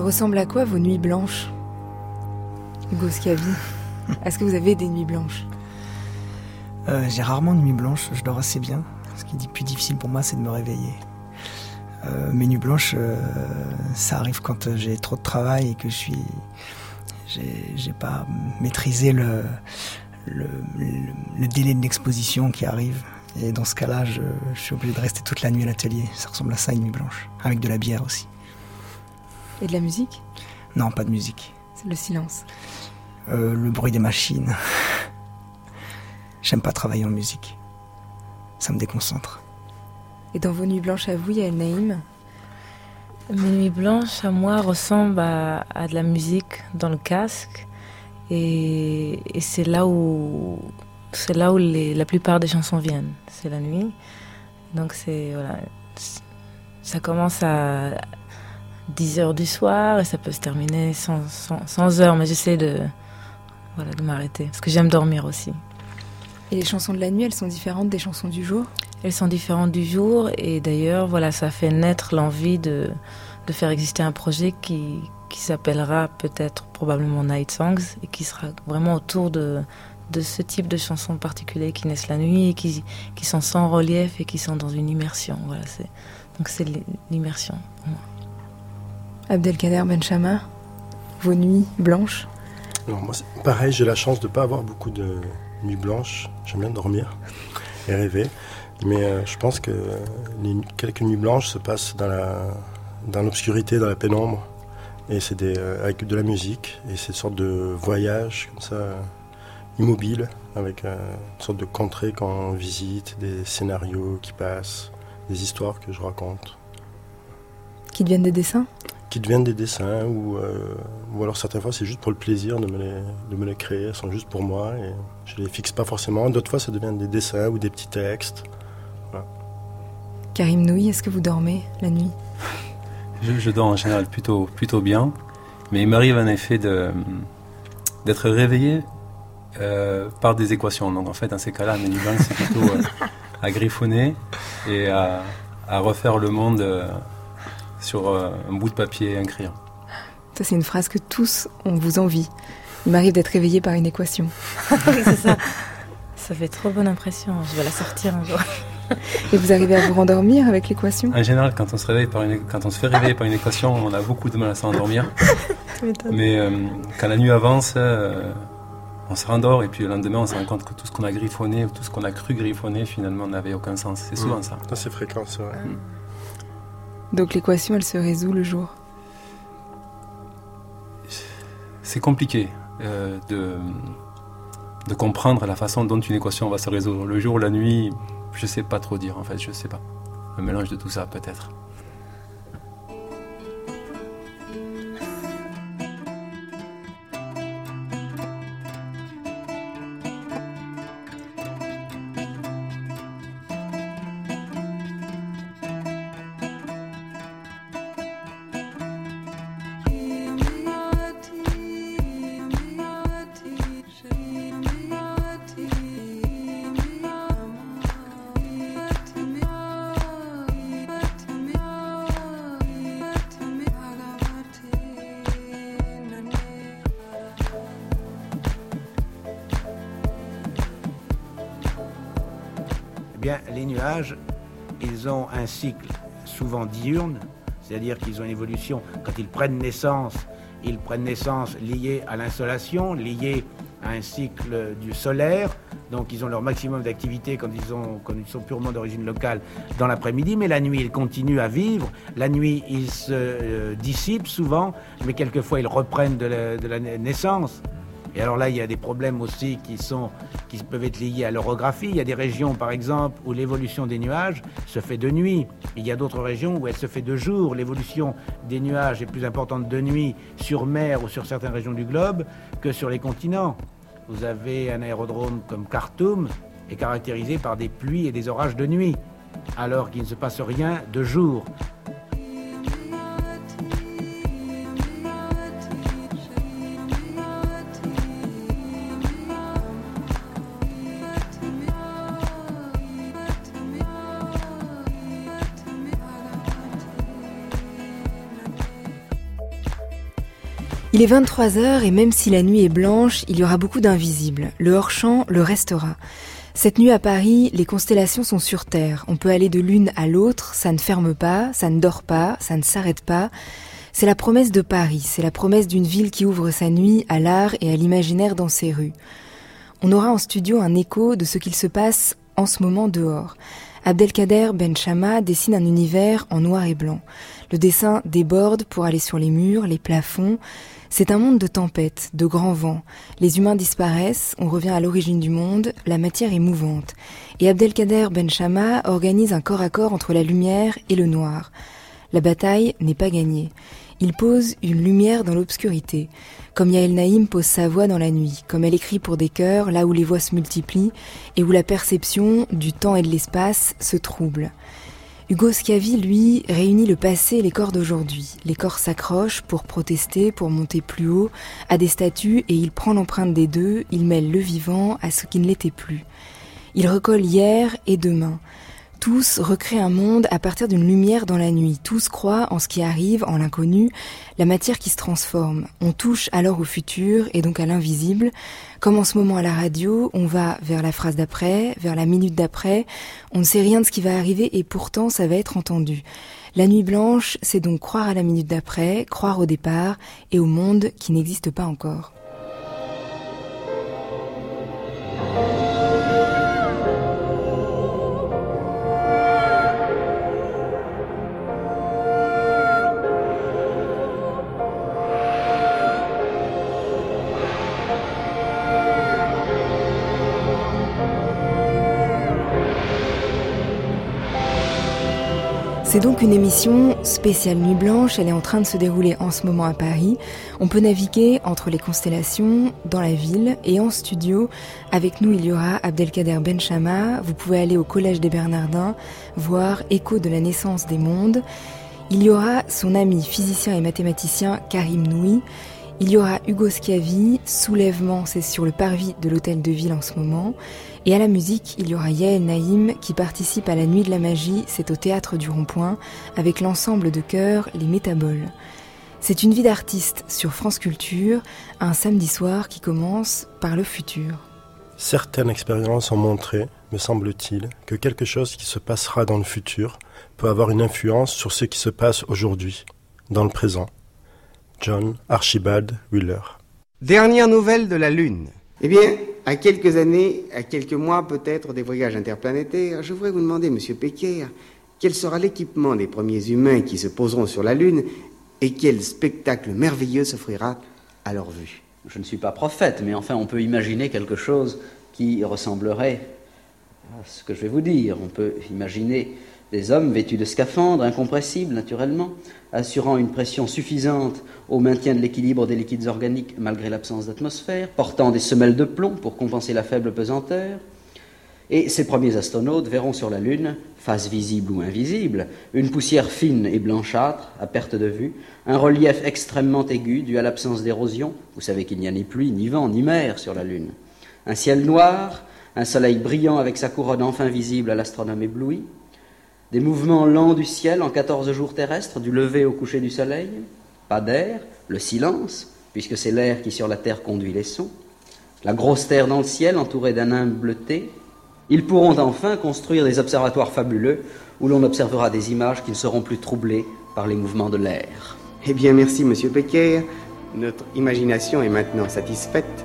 Elles ressemblent à quoi vos nuits blanches? Hugo est-ce que vous avez des nuits blanches? Euh, J'ai rarement de nuits blanches, je dors assez bien. Ce qui est plus difficile pour moi, c'est de me réveiller. Euh, mes nuits blanches, euh, ça arrive quand j'ai trop de travail et que je suis. J'ai pas maîtrisé le, délai de l'exposition qui arrive. Et dans ce cas-là, je, je, suis obligé de rester toute la nuit à l'atelier. Ça ressemble à ça, une nuit blanche. Avec de la bière aussi. Et de la musique Non, pas de musique. C'est le silence. Euh, le bruit des machines. J'aime pas travailler en musique. Ça me déconcentre. Et dans vos nuits blanches à vous, il y a Naïm Mes nuits blanches à moi ressemblent à, à de la musique dans le casque. Et, et c'est là où, c'est là où les, la plupart des chansons viennent. C'est la nuit. Donc c'est voilà, ça commence à 10 heures du soir et ça peut se terminer sans, sans, sans heures, mais j'essaie de, voilà, de m'arrêter parce que j'aime dormir aussi. Et les chansons de la nuit, elles sont différentes des chansons du jour? Elles sont différentes du jour et d'ailleurs, voilà, ça fait naître l'envie de, de faire exister un projet qui, qui s'appellera peut-être probablement Night Songs et qui sera vraiment autour de, de ce type de chansons particulières qui naissent la nuit et qui, qui sont sans relief et qui sont dans une immersion. Voilà, c'est, donc c'est l'immersion pour moi. Abdelkader Benchama, vos nuits blanches Alors moi, pareil, j'ai la chance de ne pas avoir beaucoup de nuits blanches. J'aime bien dormir et rêver. Mais euh, je pense que les, quelques nuits blanches se passent dans, la, dans l'obscurité, dans la pénombre. Et c'est des, euh, avec de la musique. Et c'est une sorte de voyage comme ça, immobile, avec euh, une sorte de contrée qu'on visite, des scénarios qui passent, des histoires que je raconte. Qui deviennent des dessins? Qui deviennent des dessins ou, euh, ou alors certaines fois c'est juste pour le plaisir de me les, de me les créer, elles sont juste pour moi et je les fixe pas forcément. D'autres fois ça devient des dessins ou des petits textes. Voilà. Karim Nouy, est-ce que vous dormez la nuit? Je, je, dors en général plutôt, plutôt bien, mais il m'arrive en effet de, d'être réveillé euh, par des équations. Donc en fait dans ces cas-là, mes nuits c'est plutôt euh, à griffonner et à, à refaire le monde sur euh, un bout de papier et un crayon. Ça, c'est une phrase que tous on vous envie. Il m'arrive d'être réveillé par une équation. c'est ça. Ça fait trop bonne impression. Je vais la sortir un jour. Et vous arrivez à vous rendormir avec l'équation? En général, quand on, se réveille par une, quand on se fait réveiller par une équation, on a beaucoup de mal à s'endormir. Mais euh, quand la nuit avance, euh, on se rendort et puis le lendemain, on se rend compte que tout ce qu'on a griffonné ou tout ce qu'on a cru griffonner, finalement, n'avait aucun sens. C'est souvent mmh. ça. Ça, c'est fréquent, c'est vrai. Mmh. Donc l'équation, elle se résout le jour C'est compliqué euh, de, comprendre la façon dont une équation va se résoudre. Le jour, la nuit, je sais pas trop dire en fait, je sais pas. Un mélange de tout ça peut-être. Les nuages, ils ont un cycle souvent diurne, c'est-à-dire qu'ils ont une évolution. Quand ils prennent naissance, ils prennent naissance liés à l'insolation, liés à un cycle du solaire. Donc ils ont leur maximum d'activité quand, ils sont purement d'origine locale dans l'après-midi, mais la nuit ils continuent à vivre. La nuit ils se euh, dissipent souvent, mais quelquefois ils reprennent de la naissance. Et alors là, il y a des problèmes aussi qui, peuvent être liés à l'orographie. Il y a des régions, par exemple, où l'évolution des nuages se fait de nuit. Il y a d'autres régions où elle se fait de jour. L'évolution des nuages est plus importante de nuit sur mer ou sur certaines régions du globe que sur les continents. Vous avez un aérodrome comme Khartoum est caractérisé par des pluies et des orages de nuit, alors qu'il ne se passe rien de jour. Il est 23h et même si la nuit est blanche, il y aura beaucoup d'invisibles. Le hors-champ le restera. Cette nuit à Paris, les constellations sont sur Terre. On peut aller de l'une à l'autre, ça ne ferme pas, ça ne dort pas, ça ne s'arrête pas. C'est la promesse de Paris, c'est la promesse d'une ville qui ouvre sa nuit à l'art et à l'imaginaire dans ses rues. On aura en studio un écho de ce qu'il se passe en ce moment dehors. Abdelkader Benchama dessine un univers en noir et blanc. Le dessin déborde pour aller sur les murs, les plafonds. C'est un monde de tempêtes, de grands vents. Les humains disparaissent, on revient à l'origine du monde, la matière est mouvante. Et Abdelkader Benchama organise un corps à corps entre la lumière et le noir. La bataille n'est pas gagnée. Il pose une lumière dans l'obscurité, comme Yael Naïm pose sa voix dans la nuit, comme elle écrit pour des cœurs là où les voix se multiplient et où la perception du temps et de l'espace se trouble. Hugo Scavi, lui, réunit le passé et les corps d'aujourd'hui. Les corps s'accrochent pour protester, pour monter plus haut, à des statues, et il prend l'empreinte des deux, il mêle le vivant à ce qui ne l'était plus. Il recolle hier et demain. Tous recréent un monde à partir d'une lumière dans la nuit. Tous croient en ce qui arrive, en l'inconnu, la matière qui se transforme. On touche alors au futur et donc à l'invisible. Comme en ce moment à la radio, on va vers la phrase d'après, vers la minute d'après. On ne sait rien de ce qui va arriver et pourtant ça va être entendu. La nuit blanche, c'est donc croire à la minute d'après, croire au départ et au monde qui n'existe pas encore. C'est donc une émission spéciale Nuit Blanche, elle est en train de se dérouler en ce moment à Paris. On peut naviguer entre les constellations, dans la ville et en studio. Avec nous, il y aura Abdelkader Benchama. Vous pouvez aller au Collège des Bernardins, voir Écho de la naissance des mondes. Il y aura son ami physicien et mathématicien Karim Noui. Il y aura Hugo Schiavi, Soulèvement, c'est sur le parvis de l'hôtel de ville en ce moment. Et à la musique, il y aura Yael Naïm qui participe à la Nuit de la Magie, c'est au théâtre du Rond-Point, avec l'ensemble de chœurs Les Métaboles. C'est une vie d'artiste sur France Culture, un samedi soir qui commence par le futur. Certaines expériences ont montré, me semble-t-il, que quelque chose qui se passera dans le futur peut avoir une influence sur ce qui se passe aujourd'hui, dans le présent. John Archibald Wheeler. Dernière nouvelle de la Lune. Eh bien, à quelques années, à quelques mois peut-être des voyages interplanétaires, je voudrais vous demander, monsieur Pecker, quel sera l'équipement des premiers humains qui se poseront sur la Lune et quel spectacle merveilleux s'offrira à leur vue? Je ne suis pas prophète, mais enfin on peut imaginer quelque chose qui ressemblerait à ce que je vais vous dire. On peut imaginer des hommes vêtus de scaphandres incompressibles, naturellement, assurant une pression suffisante au maintien de l'équilibre des liquides organiques malgré l'absence d'atmosphère, portant des semelles de plomb pour compenser la faible pesanteur. Et ces premiers astronautes verront sur la Lune, face visible ou invisible, une poussière fine et blanchâtre, à perte de vue, un relief extrêmement aigu dû à l'absence d'érosion, vous savez qu'il n'y a ni pluie, ni vent, ni mer sur la Lune, un ciel noir, un soleil brillant avec sa couronne enfin visible à l'astronome ébloui, des mouvements lents du ciel en 14 jours terrestres, du lever au coucher du soleil, pas d'air, le silence, puisque c'est l'air qui sur la terre conduit les sons, la grosse terre dans le ciel entourée d'un nimbe bleuté. Ils pourront enfin construire des observatoires fabuleux où l'on observera des images qui ne seront plus troublées par les mouvements de l'air. Eh bien, merci, monsieur Pecker. Notre imagination est maintenant satisfaite.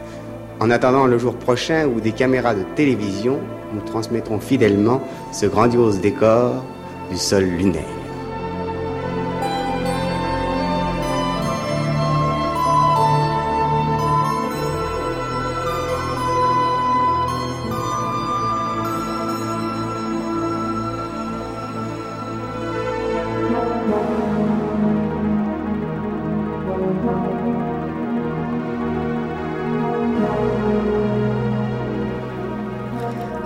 En attendant le jour prochain où des caméras de télévision nous transmettront fidèlement ce grandiose décor du sol lunaire.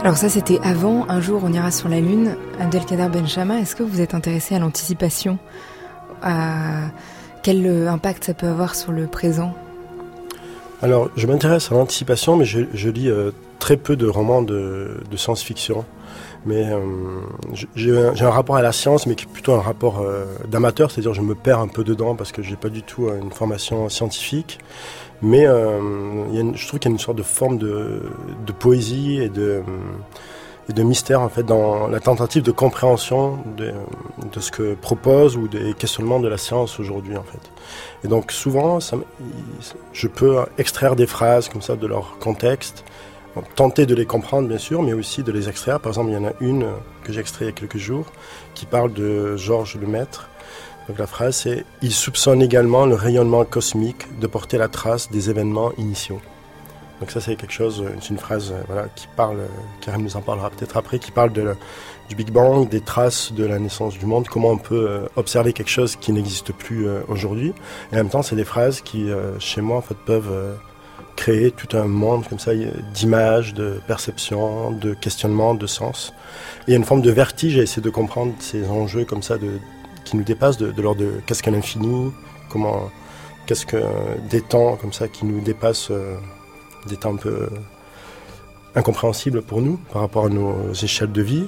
Alors ça c'était avant, un jour on ira sur la Lune. Abdelkader Benchama, est-ce que vous êtes intéressé à l'anticipation à Quel euh, impact ça peut avoir sur le présent? Alors je m'intéresse à l'anticipation mais je, lis euh, très peu de romans de science-fiction. Mais j'ai un, rapport à la science, mais qui est plutôt un rapport d'amateur, c'est-à-dire je me perds un peu dedans parce que j'ai pas du tout une formation scientifique. Mais je trouve qu'il y a une sorte de forme de, poésie et de mystère en fait dans la tentative de compréhension de, ce que propose ou des questionnements de la science aujourd'hui en fait. Et donc souvent, je peux extraire des phrases comme ça de leur contexte, tenter de les comprendre bien sûr, mais aussi de les extraire. Par exemple, il y en a une que j'ai extraite il y a quelques jours qui parle de Georges Lemaître. Donc la phrase c'est Il soupçonne également le rayonnement cosmique de porter la trace des événements initiaux. Donc ça c'est quelque chose, c'est une phrase euh, voilà, qui parle, Karim nous en parlera peut-être après, qui parle de, du Big Bang, des traces de la naissance du monde, comment on peut euh, observer quelque chose qui n'existe plus euh, aujourd'hui. Et en même temps c'est des phrases qui chez moi en fait peuvent créer tout un monde comme ça d'images, de perceptions, de questionnements, de sens. Il y a une forme de vertige à essayer de comprendre ces enjeux comme ça qui nous dépassent, de, l'ordre de qu'est-ce qu'un infini, comment, qu'est-ce que des temps comme ça qui nous dépassent des temps un peu euh, incompréhensibles pour nous par rapport à nos échelles de vie.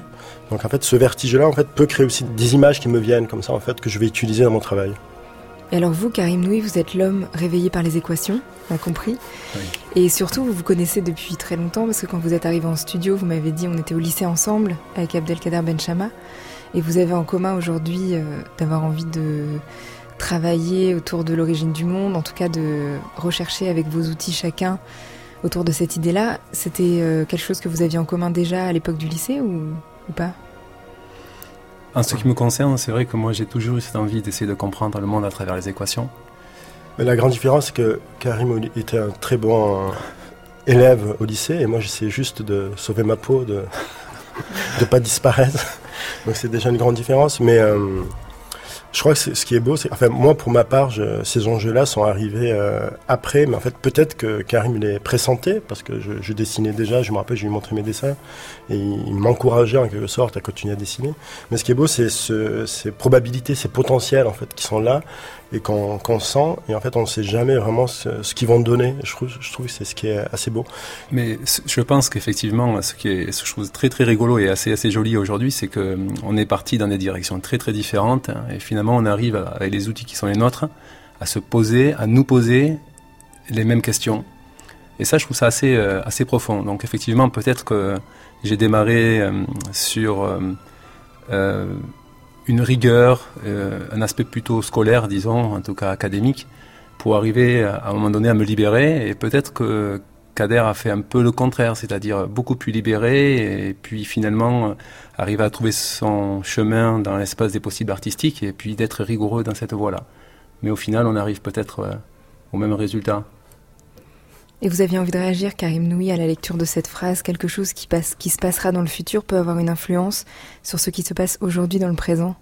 Donc en fait, ce vertige-là en fait peut créer aussi des images qui me viennent comme ça en fait que je vais utiliser dans mon travail. Et alors vous, Karim Noui, vous êtes l'homme réveillé par les équations, on a compris. Et surtout, vous vous connaissez depuis très longtemps parce que quand vous êtes arrivé en studio, vous m'avez dit on était au lycée ensemble avec Abdelkader Benchama. Et vous avez en commun aujourd'hui euh, d'avoir envie de travailler autour de l'origine du monde, en tout cas de rechercher avec vos outils chacun autour de cette idée-là. C'était euh, quelque chose que vous aviez en commun déjà à l'époque du lycée ou, pas? En ce qui me concerne, c'est vrai que moi j'ai toujours eu cette envie d'essayer de comprendre le monde à travers les équations. La grande différence, c'est que Karim était un très bon élève au lycée et moi j'essayais juste de sauver ma peau, de ne pas disparaître. Donc c'est déjà une grande différence. Mais euh, je crois que ce qui est beau, c'est enfin moi pour ma part, ces enjeux-là sont arrivés euh, après, mais en fait peut-être que Karim les pressentait parce que je, dessinais déjà. Je me rappelle, je lui montrais mes dessins et il, m'encourageait en quelque sorte à continuer à dessiner. Mais ce qui est beau, c'est ce, ces probabilités, ces potentiels en fait qui sont là et qu'on sent et en fait on ne sait jamais vraiment ce, qu'ils vont donner. Je trouve, je trouve que c'est ce qui est assez beau. Mais je pense qu'effectivement, ce qui est, ce que je trouve très très rigolo et assez assez joli aujourd'hui, c'est que on est parti dans des directions très très différentes et finalement on arrive avec les outils qui sont les nôtres à se poser, à nous poser les mêmes questions. Et ça, je trouve ça assez euh, assez profond. Donc effectivement, peut-être que j'ai démarré euh, sur euh, une rigueur, euh, un aspect plutôt scolaire, disons, en tout cas académique, pour arriver à, un moment donné à me libérer. Et peut-être que Kader a fait un peu le contraire, c'est-à-dire beaucoup plus libéré, et puis finalement arriver à trouver son chemin dans l'espace des possibles artistiques, et puis d'être rigoureux dans cette voie-là. Mais au final, on arrive peut-être euh, au même résultat. Et vous aviez envie de réagir, Karim Noui, à la lecture de cette phrase Quelque chose qui, se passera dans le futur peut avoir une influence sur ce qui se passe aujourd'hui dans le présent?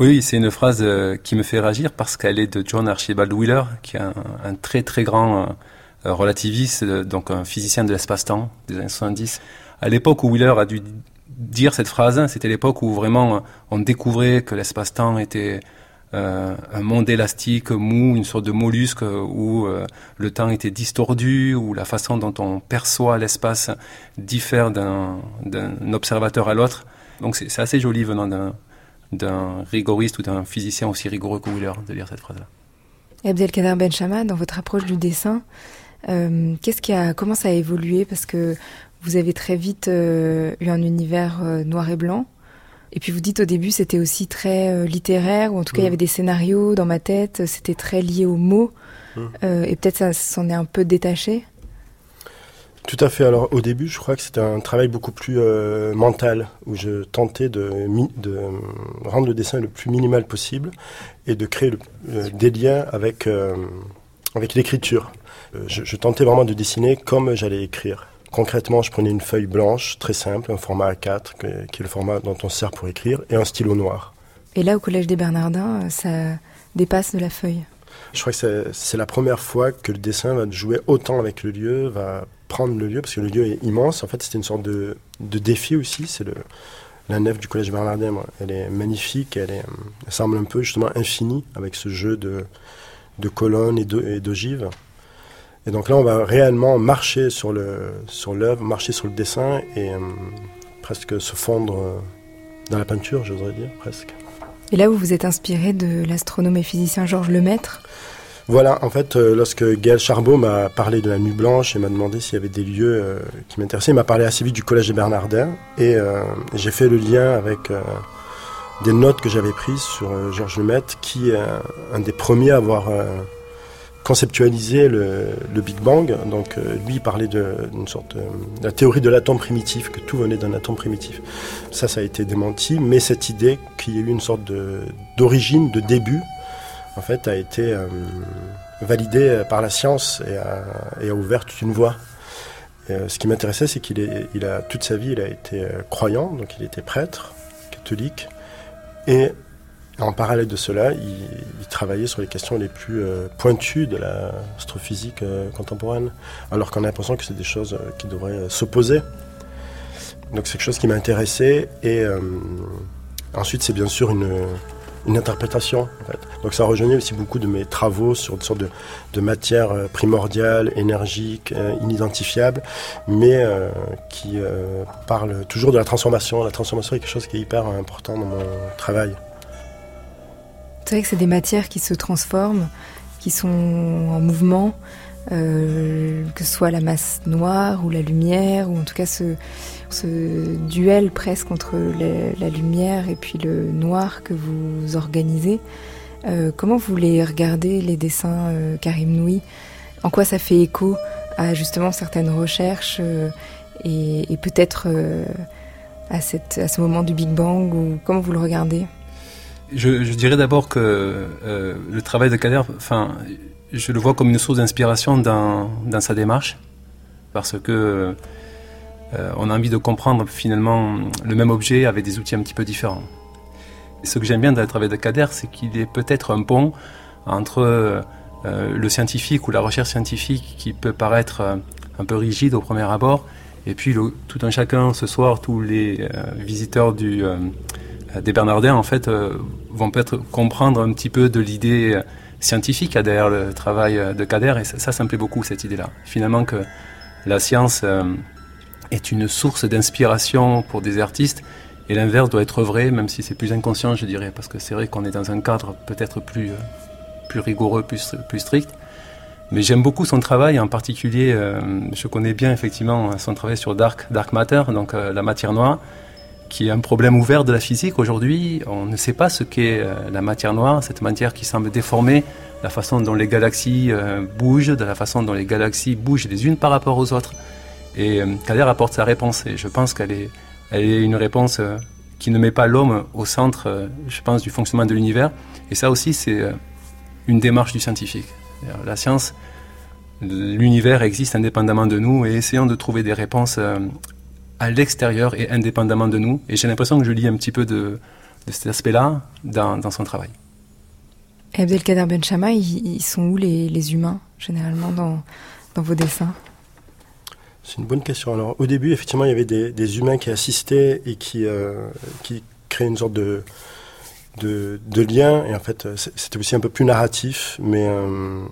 Oui, c'est une phrase euh, qui me fait réagir parce qu'elle est de John Archibald Wheeler, qui est un, très très grand euh, relativiste, euh, donc un physicien de l'espace-temps des années 70. À l'époque où Wheeler a dû dire cette phrase, c'était l'époque où vraiment on découvrait que l'espace-temps était euh, un monde élastique, mou, une sorte de mollusque où euh, le temps était distordu, où la façon dont on perçoit l'espace diffère d'un observateur à l'autre. Donc c'est assez joli venant d'un rigoriste ou d'un physicien aussi rigoureux que Wheeler de lire cette phrase-là. Abdelkader Benchama, dans votre approche du dessin, euh, qu'est-ce qui a, comment ça a évolué? Parce que vous avez très vite eu un univers noir et blanc. Et puis vous dites au début c'était aussi très euh, littéraire, ou en tout cas il y avait des scénarios dans ma tête, c'était très lié aux mots, euh, et peut-être ça s'en est un peu détaché? Tout à fait. Alors au début je crois que c'était un travail beaucoup plus euh, mental, où je tentais de, de, rendre le dessin le plus minimal possible et de créer des liens avec, avec l'écriture. Je, je tentais vraiment de dessiner comme j'allais écrire. Concrètement, je prenais une feuille blanche, très simple, un format A4, qui est le format dont on sert pour écrire, et un stylo noir. Et là, au Collège des Bernardins, euh, ça dépasse de la feuille Je crois que c'est la première fois que le dessin va jouer autant avec le lieu, va prendre le lieu, parce que le lieu est immense. En fait, c'était une sorte de, défi aussi. C'est la nef du Collège Bernardin, elle est magnifique, elle, est, semble un peu justement infinie, avec ce jeu de, de colonnes et d'ogives. Et donc là, on va réellement marcher sur le sur l'œuvre, marcher sur le dessin et euh, presque se fondre dans la peinture, j'oserais dire, presque. Et là, vous vous êtes inspiré de l'astronome et physicien Georges Lemaître? Voilà, en fait, lorsque Gaël Charbot m'a parlé de la Nuit Blanche et m'a demandé s'il y avait des lieux qui m'intéressaient, il m'a parlé assez vite du Collège des Bernardins et j'ai fait le lien avec des notes que j'avais prises sur Georges Lemaître, qui est un des premiers à avoir conceptualiser le, Big Bang. Donc euh, lui il parlait d'une sorte de la théorie de l'atome primitif, que tout venait d'un atome primitif. Ça, ça a été démenti, mais cette idée qu'il y ait eu une sorte d'origine, de, début, en fait, a été euh, validée par la science et a, ouvert toute une voie. Euh, ce qui m'intéressait, c'est qu'il il a toute sa vie, il a été croyant, donc il était prêtre catholique, et en parallèle de cela, il, travaillait sur les questions les plus euh, pointues de l'astrophysique euh, contemporaine, alors qu'on a l'impression que c'est des choses euh, qui devraient s'opposer. Donc c'est quelque chose qui m'a intéressé. Et ensuite, c'est bien sûr une, interprétation. Donc ça rejoignait aussi beaucoup de mes travaux sur une sorte de matière primordiale, énergique, inidentifiable, mais qui parle toujours de la transformation. La transformation est quelque chose qui est hyper important dans mon travail. C'est vrai que c'est des matières qui se transforment, qui sont en mouvement, euh, que ce soit la masse noire ou la lumière, ou en tout cas ce, duel presque entre la, lumière et puis le noir que vous organisez. Euh, comment vous les regardez, les dessins euh, Karim Noui? En quoi ça fait écho à justement certaines recherches et, peut-être à, à ce moment du Big Bang ou comment vous le regardez? Je, dirais d'abord que euh, le travail de Kader, enfin, je le vois comme une source d'inspiration dans, sa démarche, parce que euh, on a envie de comprendre finalement le même objet avec des outils un petit peu différents. Ce que j'aime bien dans le travail de Kader, c'est qu'il est peut-être un pont entre euh, le scientifique ou la recherche scientifique qui peut paraître un peu rigide au premier abord, et puis tout un chacun ce soir, tous les visiteurs du des Bernardins, en fait, vont peut-être comprendre un petit peu de l'idée euh, scientifique derrière le travail de Kader, et ça, ça me plaît beaucoup, cette idée-là. Finalement, que la science est une source d'inspiration pour des artistes, et l'inverse doit être vrai, même si c'est plus inconscient, je dirais, parce que c'est vrai qu'on est dans un cadre peut-être plus, plus rigoureux, plus, plus strict. Mais j'aime beaucoup son travail, en particulier, je connais bien effectivement son travail sur Dark, Dark Matter, donc la matière noire qui est un problème ouvert de la physique aujourd'hui. On ne sait pas ce qu'est euh, la matière noire, cette matière qui semble déformer la façon dont les galaxies euh, bougent, de la façon dont les galaxies bougent les unes par rapport aux autres. Et euh, Kader apporte sa réponse, et je pense qu'elle est, elle est une réponse qui ne met pas l'homme au centre, je pense, du fonctionnement de l'univers. Et ça aussi, c'est une démarche du scientifique. La science, l'univers existe indépendamment de nous, et essayons de trouver des réponses à l'extérieur et indépendamment de nous. Et j'ai l'impression que je lis un petit peu de, cet aspect-là dans, son travail. Et Abdelkader Benchama, ils, sont où les, humains, généralement, dans, dans vos dessins? C'est une bonne question. Alors, au début, effectivement, il y avait des, humains qui assistaient et qui, euh, qui créaient une sorte de, de, lien. Et en fait, c'était aussi un peu plus narratif, mais. Euh,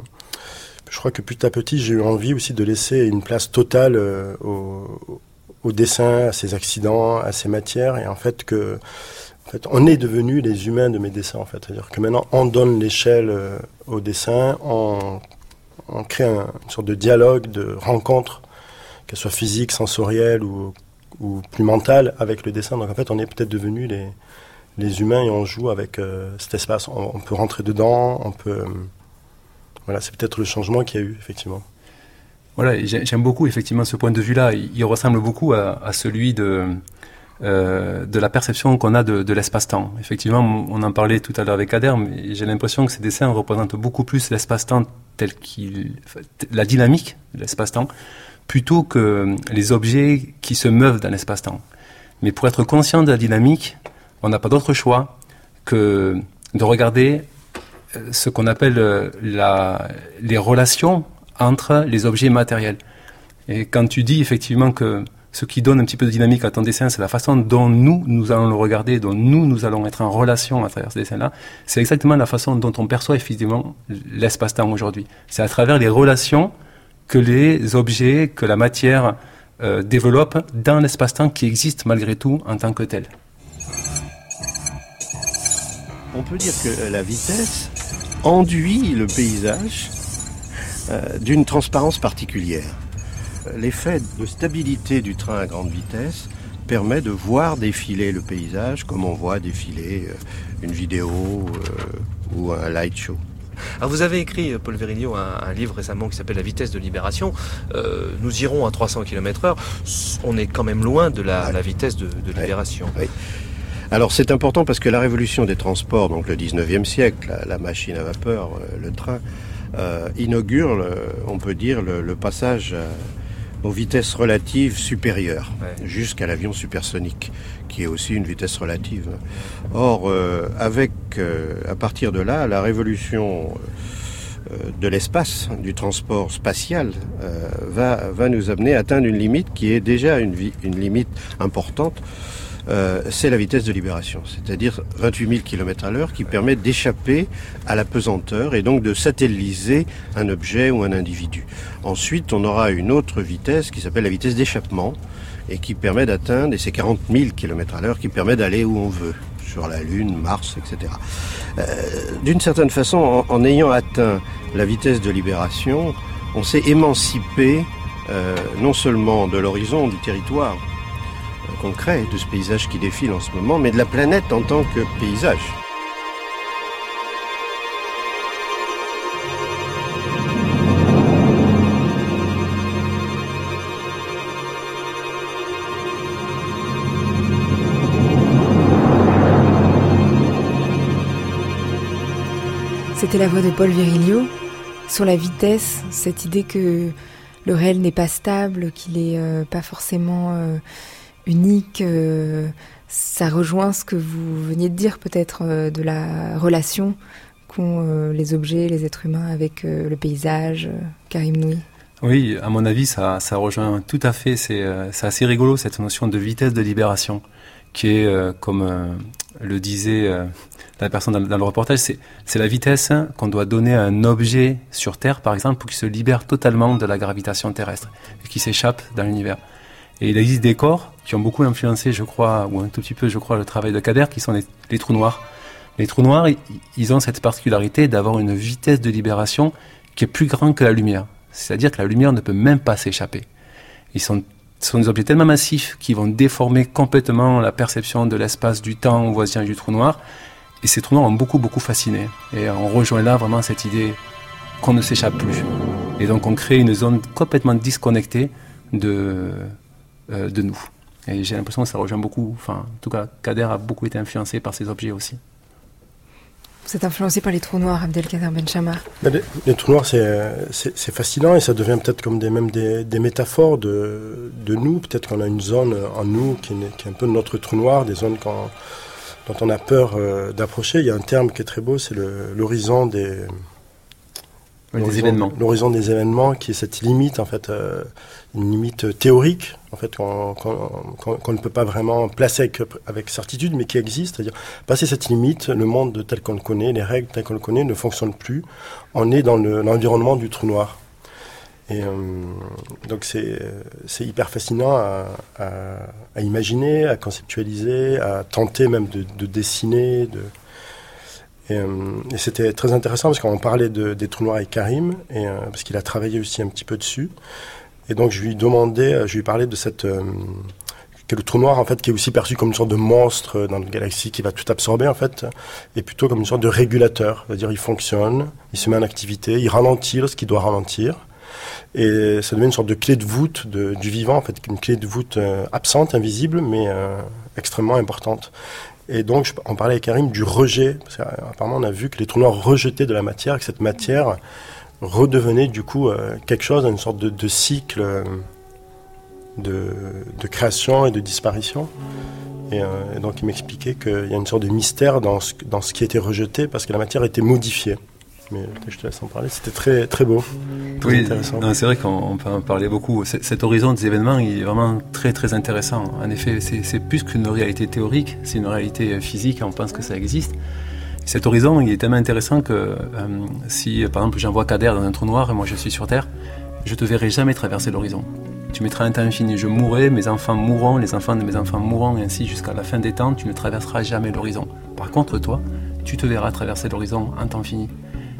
je crois que petit à petit, j'ai eu envie aussi de laisser une place totale euh, au, au dessin, à ces accidents, à ces matières, et en fait que en fait, on est devenu les humains de mes dessins, en fait. C'est-à-dire que maintenant, on donne l'échelle euh, au dessin, on, crée un, une sorte de dialogue, de rencontre, qu'elle soit physique, sensorielle ou, ou, plus mentale, avec le dessin. Donc en fait, on est peut-être devenus les, les humains et on joue avec euh, cet espace. On, peut rentrer dedans, on peut... Euh, voilà, c'est peut-être le changement qu'il y a eu, effectivement. Voilà, j'aime beaucoup effectivement ce point de vue-là. Il, ressemble beaucoup à, celui de, euh, de la perception qu'on a de, l'espace-temps. Effectivement, on en parlait tout à l'heure avec Kader, mais j'ai l'impression que ces dessins représentent beaucoup plus l'espace-temps tel qu'il, la dynamique de l'espace-temps, plutôt que les objets qui se meuvent dans l'espace-temps. Mais pour être conscient de la dynamique, on n'a pas d'autre choix que de regarder euh, ce qu'on appelle euh, la, les relations entre les objets matériels. Et quand tu dis effectivement que ce qui donne un petit peu de dynamique à ton dessin, c'est la façon dont nous, nous allons le regarder, dont nous, nous allons être en relation à travers ce dessin-là, c'est exactement la façon dont on perçoit effectivement l'espace-temps aujourd'hui. C'est à travers les relations que les objets, que la matière euh, développe dans l'espace-temps qui existe malgré tout en tant que tel. On peut dire que la vitesse enduit le paysage d'une transparence particulière. L'effet de stabilité du train à grande vitesse permet de voir défiler le paysage comme on voit défiler une vidéo ou un light show. Alors vous avez écrit, euh, Paul Virilio, un, livre récemment qui s'appelle La vitesse de libération. Euh, nous irons à 300 km/h. On est quand même loin de la, vitesse de, libération. Alors c'est important parce que la révolution des transports, donc le 19e siècle, la, machine à vapeur, euh, le train, inaugure, on peut dire, le, passage aux vitesses relatives supérieures, jusqu'à l'avion supersonique qui est aussi une vitesse relative. Or, euh, avec, euh, à partir de là, la révolution euh, de l'espace, du transport spatial, va, va nous amener à atteindre une limite qui est déjà une, une limite importante. C'est la vitesse de libération, c'est-à-dire 28 000 km à l'heure qui permet d'échapper à la pesanteur et donc de satelliser un objet ou un individu. Ensuite, on aura une autre vitesse qui s'appelle la vitesse d'échappement, et qui permet d'atteindre, et c'est 40 000 km à l'heure, qui permet d'aller où on veut, sur la Lune, Mars, etc. Euh, D'une certaine façon, en, ayant atteint la vitesse de libération, on s'est émancipé euh, non seulement de l'horizon du territoire euh, concret, de ce paysage qui défile en ce moment, mais de la planète en tant que paysage. C'était la voix de Paul Virilio sur la vitesse, cette idée que le réel n'est pas stable, qu'il n'est euh, pas forcément euh, unique. Euh, ça rejoint ce que vous veniez de dire peut-être de la relation qu'ont les objets, les êtres humains avec le paysage, Karim Noui. Oui, à mon avis, ça, ça rejoint tout à fait. C'est assez rigolo cette notion de vitesse de libération, qui est, comme le disait la personne dans, le reportage, c'est la vitesse qu'on doit donner à un objet sur Terre, par exemple, pour qu'il se libère totalement de la gravitation terrestre et qu'il s'échappe dans l'univers. Et il existe des corps qui ont beaucoup influencé, je crois, ou un tout petit peu, je crois, le travail de Kader, qui sont les, trous noirs. Les trous noirs, ils ont cette particularité d'avoir une vitesse de libération qui est plus grande que la lumière. C'est-à-dire que la lumière ne peut même pas s'échapper. Ils sont, sont des objets tellement massifs qui vont déformer complètement la perception de l'espace, du temps au voisinage du trou noir, et ces trous noirs ont beaucoup, beaucoup fasciné. Et on rejoint là vraiment cette idée qu'on ne s'échappe plus. Et donc on crée une zone complètement disconnectée de, de nous. Et j'ai l'impression que ça rejoint beaucoup, enfin, en tout cas, Kader a beaucoup été influencé par ces objets aussi. Vous êtes influencé par les trous noirs, Abdelkader Benchamar les, les, trous noirs, c'est fascinant et ça devient peut-être comme des, même des, des métaphores de, de nous. Peut-être qu'on a une zone en nous qui est, qui est, un peu notre trou noir, des zones quand dont on a peur euh, d'approcher. Il y a un terme qui est très beau, c'est l'horizon des. L'horizon des événements, qui est cette limite, en fait, euh, une limite théorique, en fait, qu'on ne peut pas vraiment placer avec, certitude, mais qui existe. C'est-à-dire, passer cette limite, le monde tel qu'on le connaît, les règles telles qu'on le connaît ne fonctionnent plus. On est dans l'environnement du trou noir. Et euh, donc c'est hyper fascinant à, à, imaginer, à conceptualiser, à tenter même de, de dessiner. De... Et, euh, et c'était très intéressant parce qu'on parlait de, des trous noirs avec Karim, euh, parce qu'il a travaillé aussi un petit peu dessus. Et donc je lui demandais, je lui parlais de cette que le trou noir en fait qui est aussi perçu comme une sorte de monstre dans la galaxie qui va tout absorber en fait et plutôt comme une sorte de régulateur c'est-à-dire il fonctionne il se met en activité il ralentit ce qu'il doit ralentir et ça devient une sorte de clé de voûte du vivant, en fait, une clé de voûte euh, absente, invisible, mais euh, extrêmement importante. Et donc, on parlait avec Karim du rejet, parce qu'apparemment, on a vu que les trous noirs rejetaient de la matière, que cette matière redevenait du coup euh, quelque chose, une sorte de, cycle de, création et de disparition. Et, donc, il m'expliquait qu'il y a une sorte de mystère dans ce, dans ce qui était rejeté, parce que la matière était modifiée mais je te laisse en parler. C'était très, très beau. oui, intéressant. C'est vrai qu'on peut en parler beaucoup. Cet horizon des événements il est vraiment très, très intéressant. En effet, c'est plus qu'une réalité théorique, c'est une réalité physique, on pense que ça existe. Cet horizon, il est tellement intéressant que euh, si, par exemple, j'envoie Kader dans un trou noir et moi je suis sur Terre, je ne te verrai jamais traverser l'horizon. tu mettras un temps infini. Je mourrai, mes enfants mourront, les enfants de mes enfants mourront, et ainsi jusqu'à la fin des temps, tu ne traverseras jamais l'horizon. Par contre, toi, tu te verras traverser l'horizon en temps fini.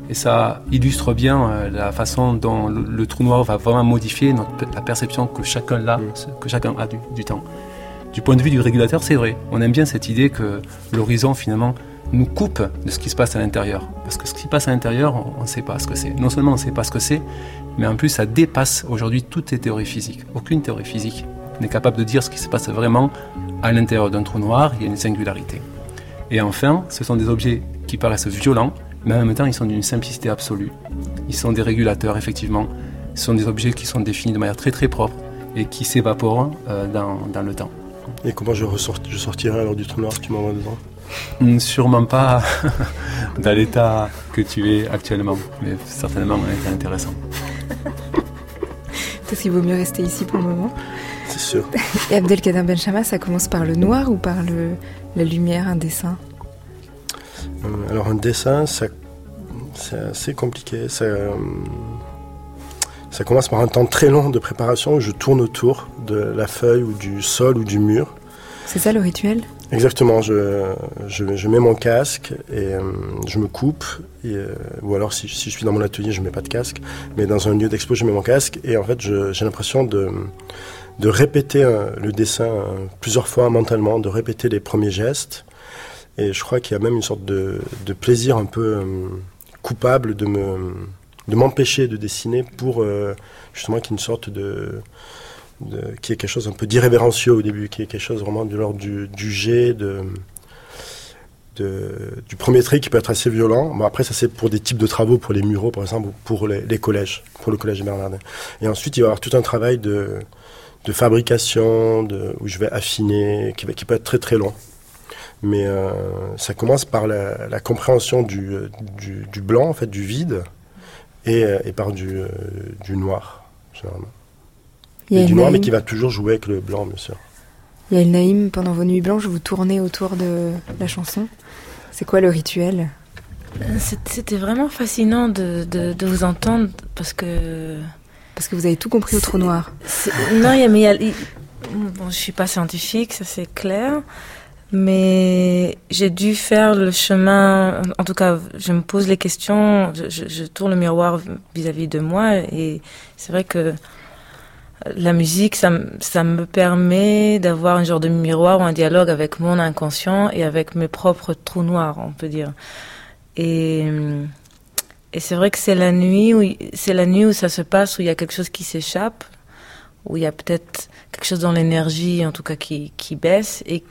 Et ça illustre bien euh, la façon dont le, trou noir va vraiment modifier notre, la perception que chacun a, que chacun a du, temps. Du point de vue du régulateur, c'est vrai. On aime bien cette idée que l'horizon, finalement, nous coupe de ce qui se passe à l'intérieur. Parce que ce qui se passe à l'intérieur, on ne sait pas ce que c'est. Non seulement on ne sait pas ce que c'est, mais en plus ça dépasse aujourd'hui toutes les théories physiques. Aucune théorie physique n'est capable de dire ce qui se passe vraiment à l'intérieur d'un trou noir, il y a une singularité. Et enfin, ce sont des objets qui paraissent violents, mais en même temps, ils sont d'une simplicité absolue. Ils sont des régulateurs, effectivement. Ce sont des objets qui sont définis de manière très très propre et qui s'évaporent euh, dans, dans, le temps. Et comment je, je sortirai alors du trou noir tu m'envoies dedans hmm, Sûrement pas dans l'état que tu es actuellement, mais certainement un état intéressant. Peut-être qu'il vaut mieux rester ici pour le moment. C'est sûr. Et Abdelkader Benchama, ça commence par le noir ou par le, la lumière, un dessin? Alors un dessin, c'est assez compliqué. Ça, euh, ça commence par un temps très long de préparation où je tourne autour de la feuille ou du sol ou du mur. C'est ça le rituel? Exactement, je, je, mets mon casque et euh, je me coupe, ou alors si, si, je suis dans mon atelier, je ne mets pas de casque, mais dans un lieu d'expo, je mets mon casque et en fait, j'ai l'impression de, de répéter le dessin plusieurs fois mentalement, de répéter les premiers gestes, et je crois qu'il y a même une sorte de, plaisir un peu euh, coupable de me de m'empêcher de dessiner pour euh, justement qu'il y ait une sorte de, quelque chose un peu d'irrévérencieux au début, qui est quelque chose vraiment de l'ordre du, du jet, de, du premier trait qui peut être assez violent. Bon, après, ça c'est pour des types de travaux, pour les muraux par exemple, ou pour les, collèges, pour le collège Bernardin. Et ensuite, il va y avoir tout un travail de, de fabrication, où je vais affiner, qui peut être très très long. Mais euh, ça commence par la, compréhension du, du, blanc, en fait, du vide, et, euh, et par du, euh, du noir, généralement. Et du noir, mais qui va toujours jouer avec le blanc, bien sûr. Yael Naïm, pendant vos nuits blanches, vous tournez autour de la chanson. C'est quoi le rituel? C'était vraiment fascinant de, de, vous entendre parce que. Parce que vous avez tout compris au trou noir. Non, il y a, mais il y a, bon, je suis pas scientifique, ça c'est clair. Mais j'ai dû faire le chemin, en tout cas, je me pose les questions, je, tourne le miroir vis-à-vis de moi et c'est vrai que la musique, ça, ça me permet d'avoir un genre de miroir ou un dialogue avec mon inconscient et avec mes propres trous noirs, on peut dire. Et, c'est vrai que c'est la nuit où c'est la nuit où ça se passe, où il y a quelque chose qui s'échappe, où il y a peut-être quelque chose dans l'énergie, en tout cas, qui, qui baisse et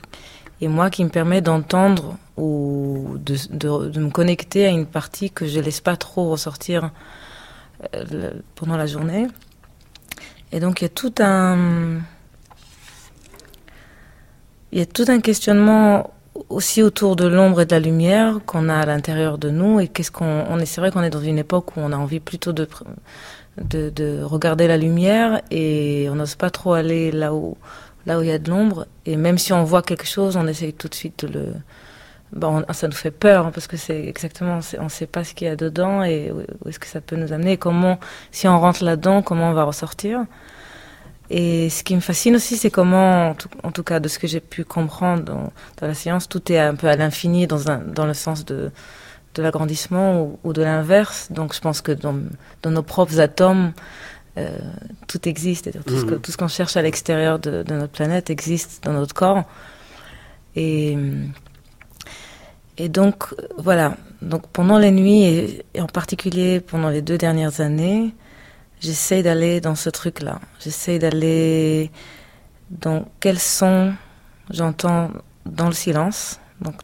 et moi qui me permet d'entendre ou de, me connecter à une partie que je laisse pas trop ressortir euh, pendant la journée. Et donc il y a tout un il y a tout un questionnement aussi autour de l'ombre et de la lumière qu'on a à l'intérieur de nous et qu'est-ce qu'on on est c'est vrai qu'on est dans une époque où on a envie plutôt de de, de regarder la lumière et on n'ose pas trop aller là où là où il y a de l'ombre. Et même si on voit quelque chose, on essaye tout de suite de le. Bon, ça nous fait peur hein, parce que c'est exactement, on ne sait pas ce qu'il y a dedans et où est-ce que ça peut nous amener. Et comment, si on rentre là-dedans, comment on va ressortir. Et ce qui me fascine aussi, c'est comment, en tout, cas de ce que j'ai pu comprendre dans, la science, tout est un peu à l'infini dans, le sens de, l'agrandissement ou, de l'inverse. Donc je pense que dans nos propres atomes, euh, tout existe. Tout, ce tout, ce qu'on cherche à l'extérieur de, notre planète existe dans notre corps. Et, et donc, voilà. Donc, pendant les nuits, et, en particulier pendant les deux dernières années, j'essaie d'aller dans ce truc-là. J'essaie d'aller dans quels sons j'entends dans le silence. Donc,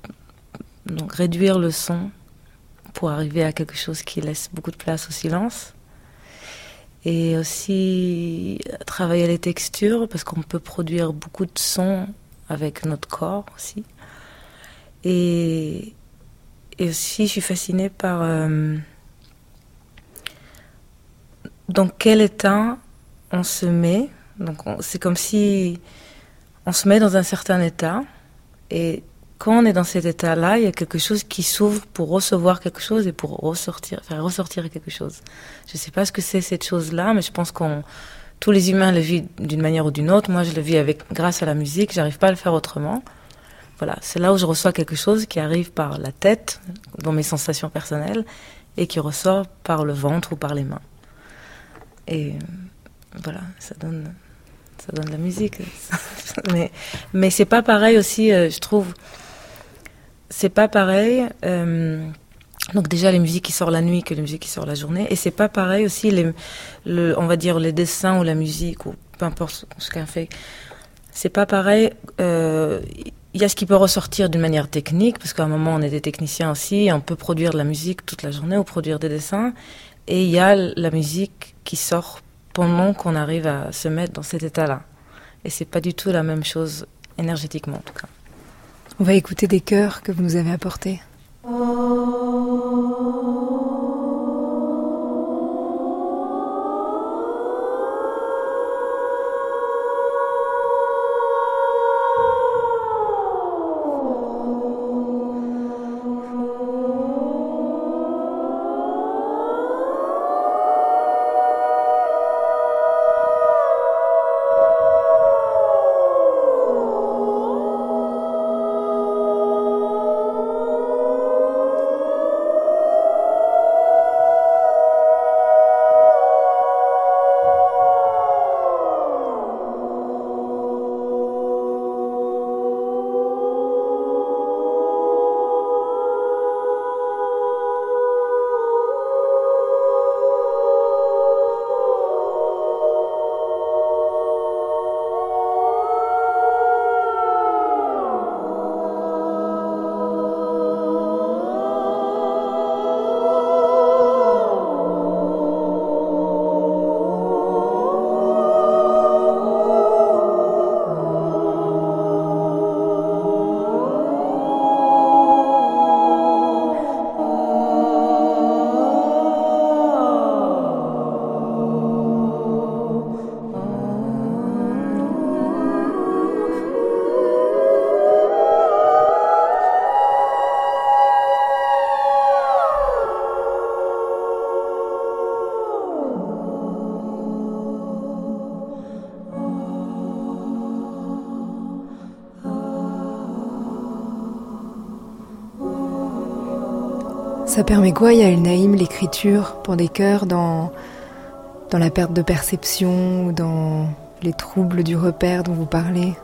donc, réduire le son pour arriver à quelque chose qui laisse beaucoup de place au silence et aussi travailler les textures parce qu'on peut produire beaucoup de sons avec notre corps aussi. Et, et aussi, je suis fascinée par euh, dans quel état on se met. C'est comme si on se met dans un certain état et quand on est dans cet état-là, il y a quelque chose qui s'ouvre pour recevoir quelque chose et pour ressortir, faire ressortir quelque chose. Je ne sais pas ce que c'est cette chose-là, mais je pense qu'on tous les humains le vivent d'une manière ou d'une autre. Moi, je le vis avec, grâce à la musique. J'arrive pas à le faire autrement. Voilà, c'est là où je reçois quelque chose qui arrive par la tête, dans mes sensations personnelles, et qui ressort par le ventre ou par les mains. Et voilà, ça donne, ça donne la musique. mais mais c'est pas pareil aussi, euh, je trouve. C'est pas pareil. Euh, donc déjà les musiques qui sortent la nuit que les musiques qui sortent la journée. Et c'est pas pareil aussi les, le, on va dire les dessins ou la musique ou peu importe ce qu'un fait. C'est pas pareil. Euh, il y a ce qui peut ressortir d'une manière technique, parce qu'à un moment on est des techniciens aussi, on peut produire de la musique toute la journée ou produire des dessins. Et il y a la musique qui sort pendant qu'on arrive à se mettre dans cet état-là. Et c'est pas du tout la même chose énergétiquement en tout cas. On va écouter des chœurs que vous nous avez apportés. Ça permet quoi, Yael Naïm, l'écriture pour des chœurs dans, dans la perte de perception ou dans les troubles du repère dont vous parlez?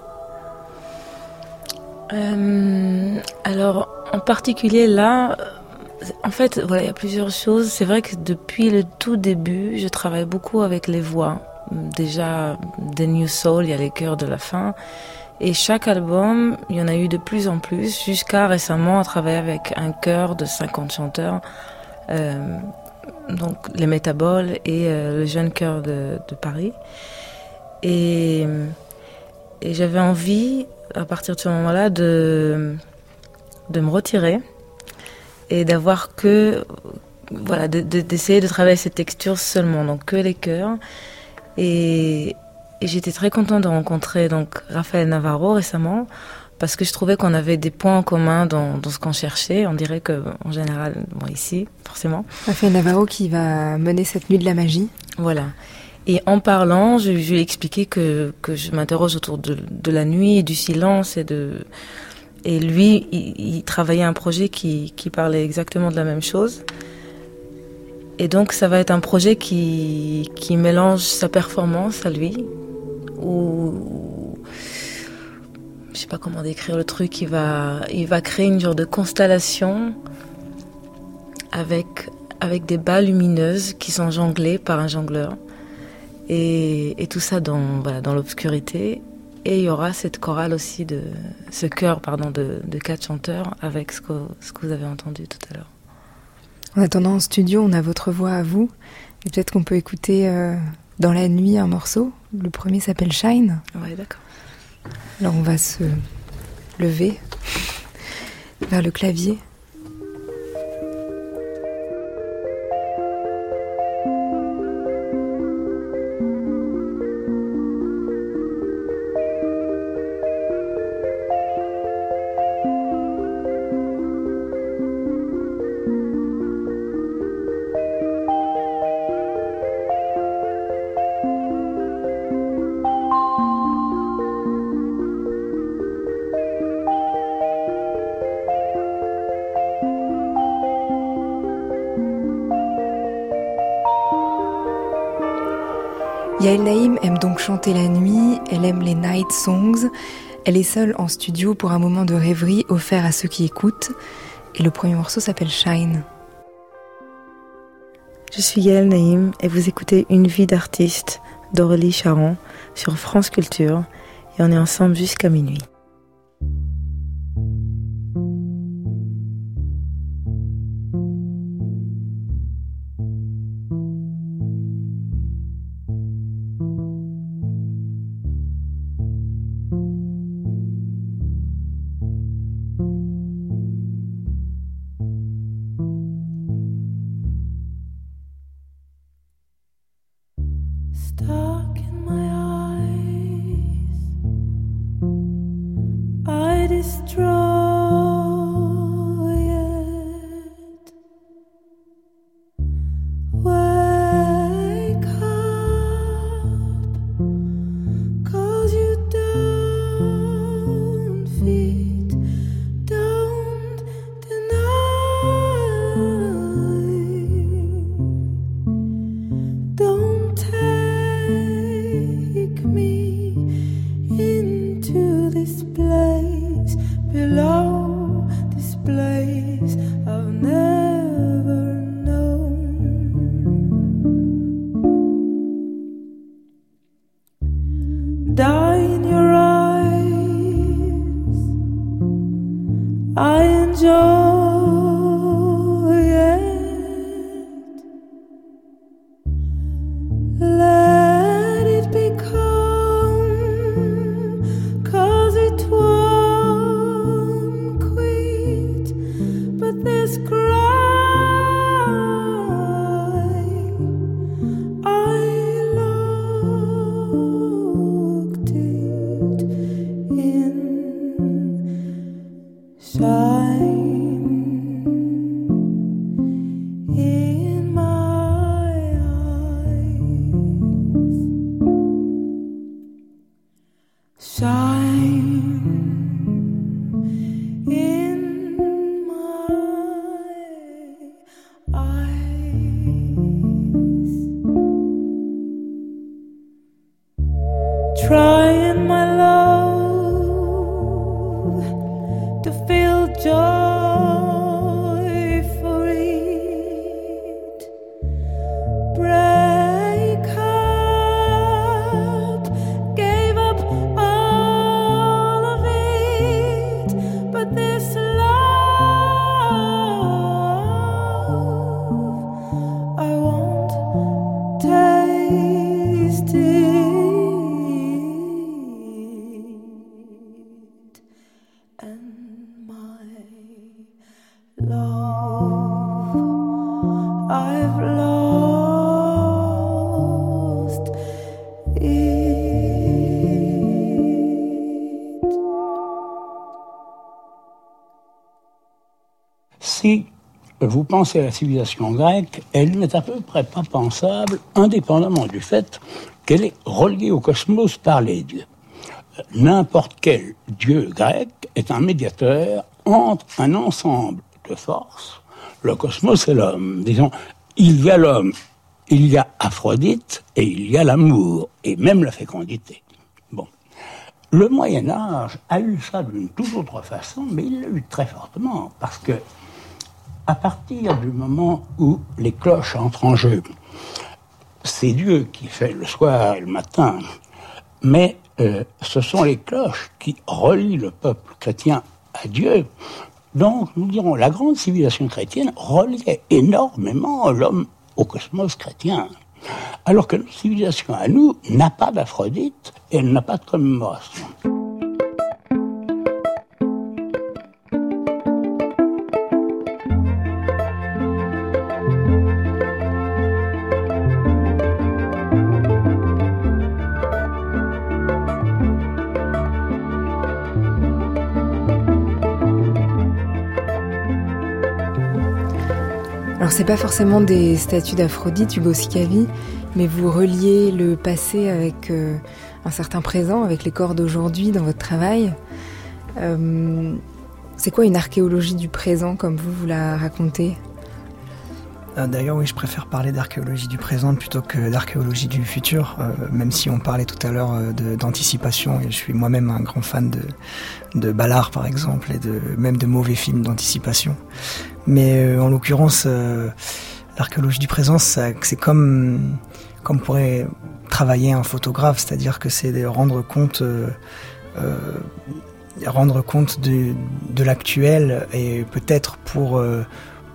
Euh, Alors, en particulier là, en fait, voilà, il y a plusieurs choses. C'est vrai que depuis le tout début, je travaille beaucoup avec les voix. Déjà, des New Soul, il y a les chœurs de la fin. Et chaque album, il y en a eu de plus en plus, jusqu'à récemment, à travailler avec un chœur de 50 chanteurs, euh, donc les Métaboles et euh, le jeune chœur de, Paris. Et, et j'avais envie, à partir de ce moment-là, de, de me retirer et d'avoir que, voilà, d'essayer de, de travailler cette texture seulement, donc que les chœurs. Et, et j'étais très contente de rencontrer donc Raphaël Navarro récemment parce que je trouvais qu'on avait des points en commun dans, dans ce qu'on cherchait. On dirait que en général, bon ici forcément. Raphaël Navarro qui va mener cette nuit de la magie. Voilà. Et en parlant, je, je lui ai expliqué que, que je m'interroge autour de, de, la nuit, du silence et de et lui, il, il travaillait un projet qui, qui parlait exactement de la même chose. Et donc ça va être un projet qui, qui mélange sa performance à lui, ou je sais pas comment décrire le truc, il va, il va créer une genre de constellation avec, avec des bas lumineuses qui sont jonglées par un jongleur. Et, et tout ça dans, voilà, dans l'obscurité. Et il y aura cette chorale aussi de ce chœur pardon de, de quatre chanteurs avec ce que, ce que vous avez entendu tout à l'heure. En attendant en studio, on a votre voix à vous. Et peut-être qu'on peut écouter euh, dans la nuit un morceau. Le premier s'appelle Shine. Ouais, d'accord. Alors on va se lever vers le clavier. Yael Naïm aime donc chanter la nuit, elle aime les night songs, elle est seule en studio pour un moment de rêverie offert à ceux qui écoutent, et le premier morceau s'appelle Shine. Je suis Yael Naïm et vous écoutez Une vie d'artiste d'Aurélie Charon sur France Culture et on est ensemble jusqu'à minuit. destroy. Vous pensez à la civilisation grecque, elle n'est à peu près pas pensable, indépendamment du fait qu'elle est reliée au cosmos par les dieux. N'importe quel dieu grec est un médiateur entre un ensemble de forces, le cosmos et l'homme. Disons, il y a l'homme, il y a Aphrodite et il y a l'amour et même la fécondité. Bon. Le Moyen Âge a eu ça d'une toute autre façon, mais il l'a eu très fortement parce que à partir du moment où les cloches entrent en jeu, c'est Dieu qui fait le soir et le matin, mais euh, ce sont les cloches qui relient le peuple chrétien à Dieu. Donc, nous dirons, la grande civilisation chrétienne reliait énormément l'homme au cosmos chrétien. Alors que notre civilisation à nous n'a pas d'Aphrodite et elle n'a pas de commémoration. Alors c'est pas forcément des statues d'Aphrodite, Hugo Sicavi, mais vous reliez le passé avec euh, un certain présent, avec les corps d'aujourd'hui dans votre travail. Euh, c'est quoi une archéologie du présent comme vous vous la racontez? D'ailleurs, oui, je préfère parler d'archéologie du présent plutôt que d'archéologie du futur, euh, même si on parlait tout à l'heure euh, d'anticipation, et je suis moi-même un grand fan de, de Ballard, par exemple, et de, même de mauvais films d'anticipation. Mais en l'occurrence, l'archéologie du présent, c'est comme, comme pourrait travailler un photographe, c'est-à-dire que c'est de rendre compte rendre compte de, de l'actuel et peut-être pour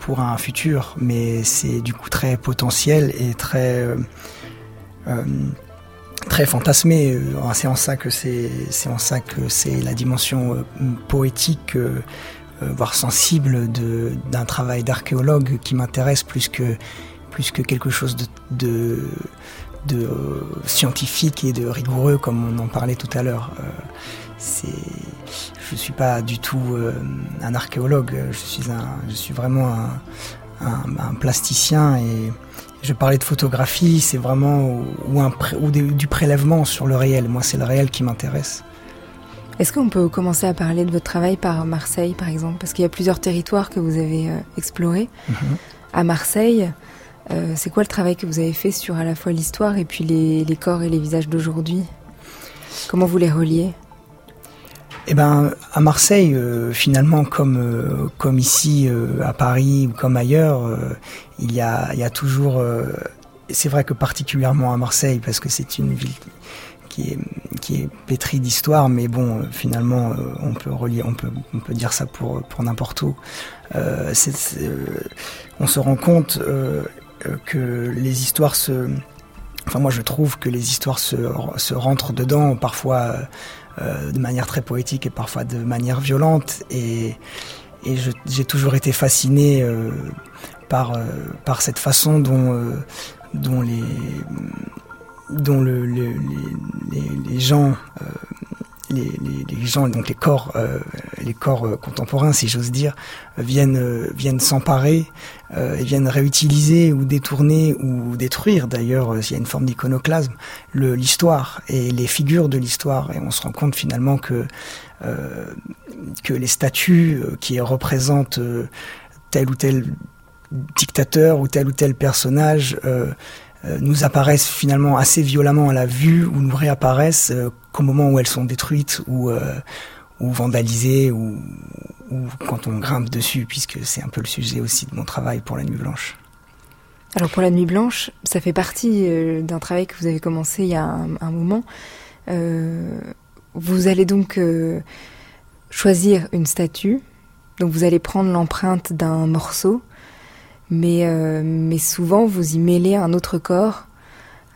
pour un futur, mais c'est du coup très potentiel et très euh, euh, très fantasmé. Euh, c'est en ça que c'est en ça que c'est la dimension poétique, voire sensible d'un travail d'archéologue qui m'intéresse plus que plus que quelque chose de, scientifique et de rigoureux comme on en parlait tout à l'heure. c'est je suis pas du tout euh, un archéologue, je suis, un, je suis vraiment un, plasticien et je parlais de photographie, c'est vraiment ou, un, ou du prélèvement sur le réel. Moi, c'est le réel qui m'intéresse. Est-ce qu'on peut commencer à parler de votre travail par Marseille, par exemple? Parce qu'il y a plusieurs territoires que vous avez euh, explorés. Mhm. À Marseille, euh, c'est quoi le travail que vous avez fait sur à la fois l'histoire et puis les, les corps et les visages d'aujourd'hui? Comment vous les reliez? Eh ben, à Marseille, euh, finalement, comme euh, comme ici euh, à Paris ou comme ailleurs, il y a il y a toujours. c'est vrai que particulièrement à Marseille, parce que c'est une ville qui est qui est pétrie d'histoire, mais bon, finalement, on peut relier, on peut on peut dire ça pour pour n'importe où. on se rend compte que les histoires se Enfin, moi, je trouve que les histoires se, se rentrent dedans, parfois de manière très poétique et parfois de manière violente. Et, j'ai toujours été fasciné euh, par, euh, par cette façon dont, dont les dont le, les, les, gens les, gens, donc les corps, euh, les corps euh, contemporains, si j'ose dire, viennent euh, viennent s'emparer et viennent réutiliser ou détourner ou détruire. D'ailleurs, s'il y a une forme d'iconoclasme, l'histoire et les figures de l'histoire. Et on se rend compte finalement que que les statues qui représentent tel ou tel dictateur ou tel ou tel personnage nous apparaissent finalement assez violemment à la vue ou nous réapparaissent euh, qu'au moment où elles sont détruites ou, euh, vandalisées ou, quand on grimpe dessus, puisque c'est un peu le sujet aussi de mon travail pour la Nuit Blanche. Alors pour la Nuit Blanche, ça fait partie d'un travail que vous avez commencé il y a un, un moment. vous allez donc choisir une statue, donc vous allez prendre l'empreinte d'un morceau mais, euh, mais souvent vous y mêlez un autre corps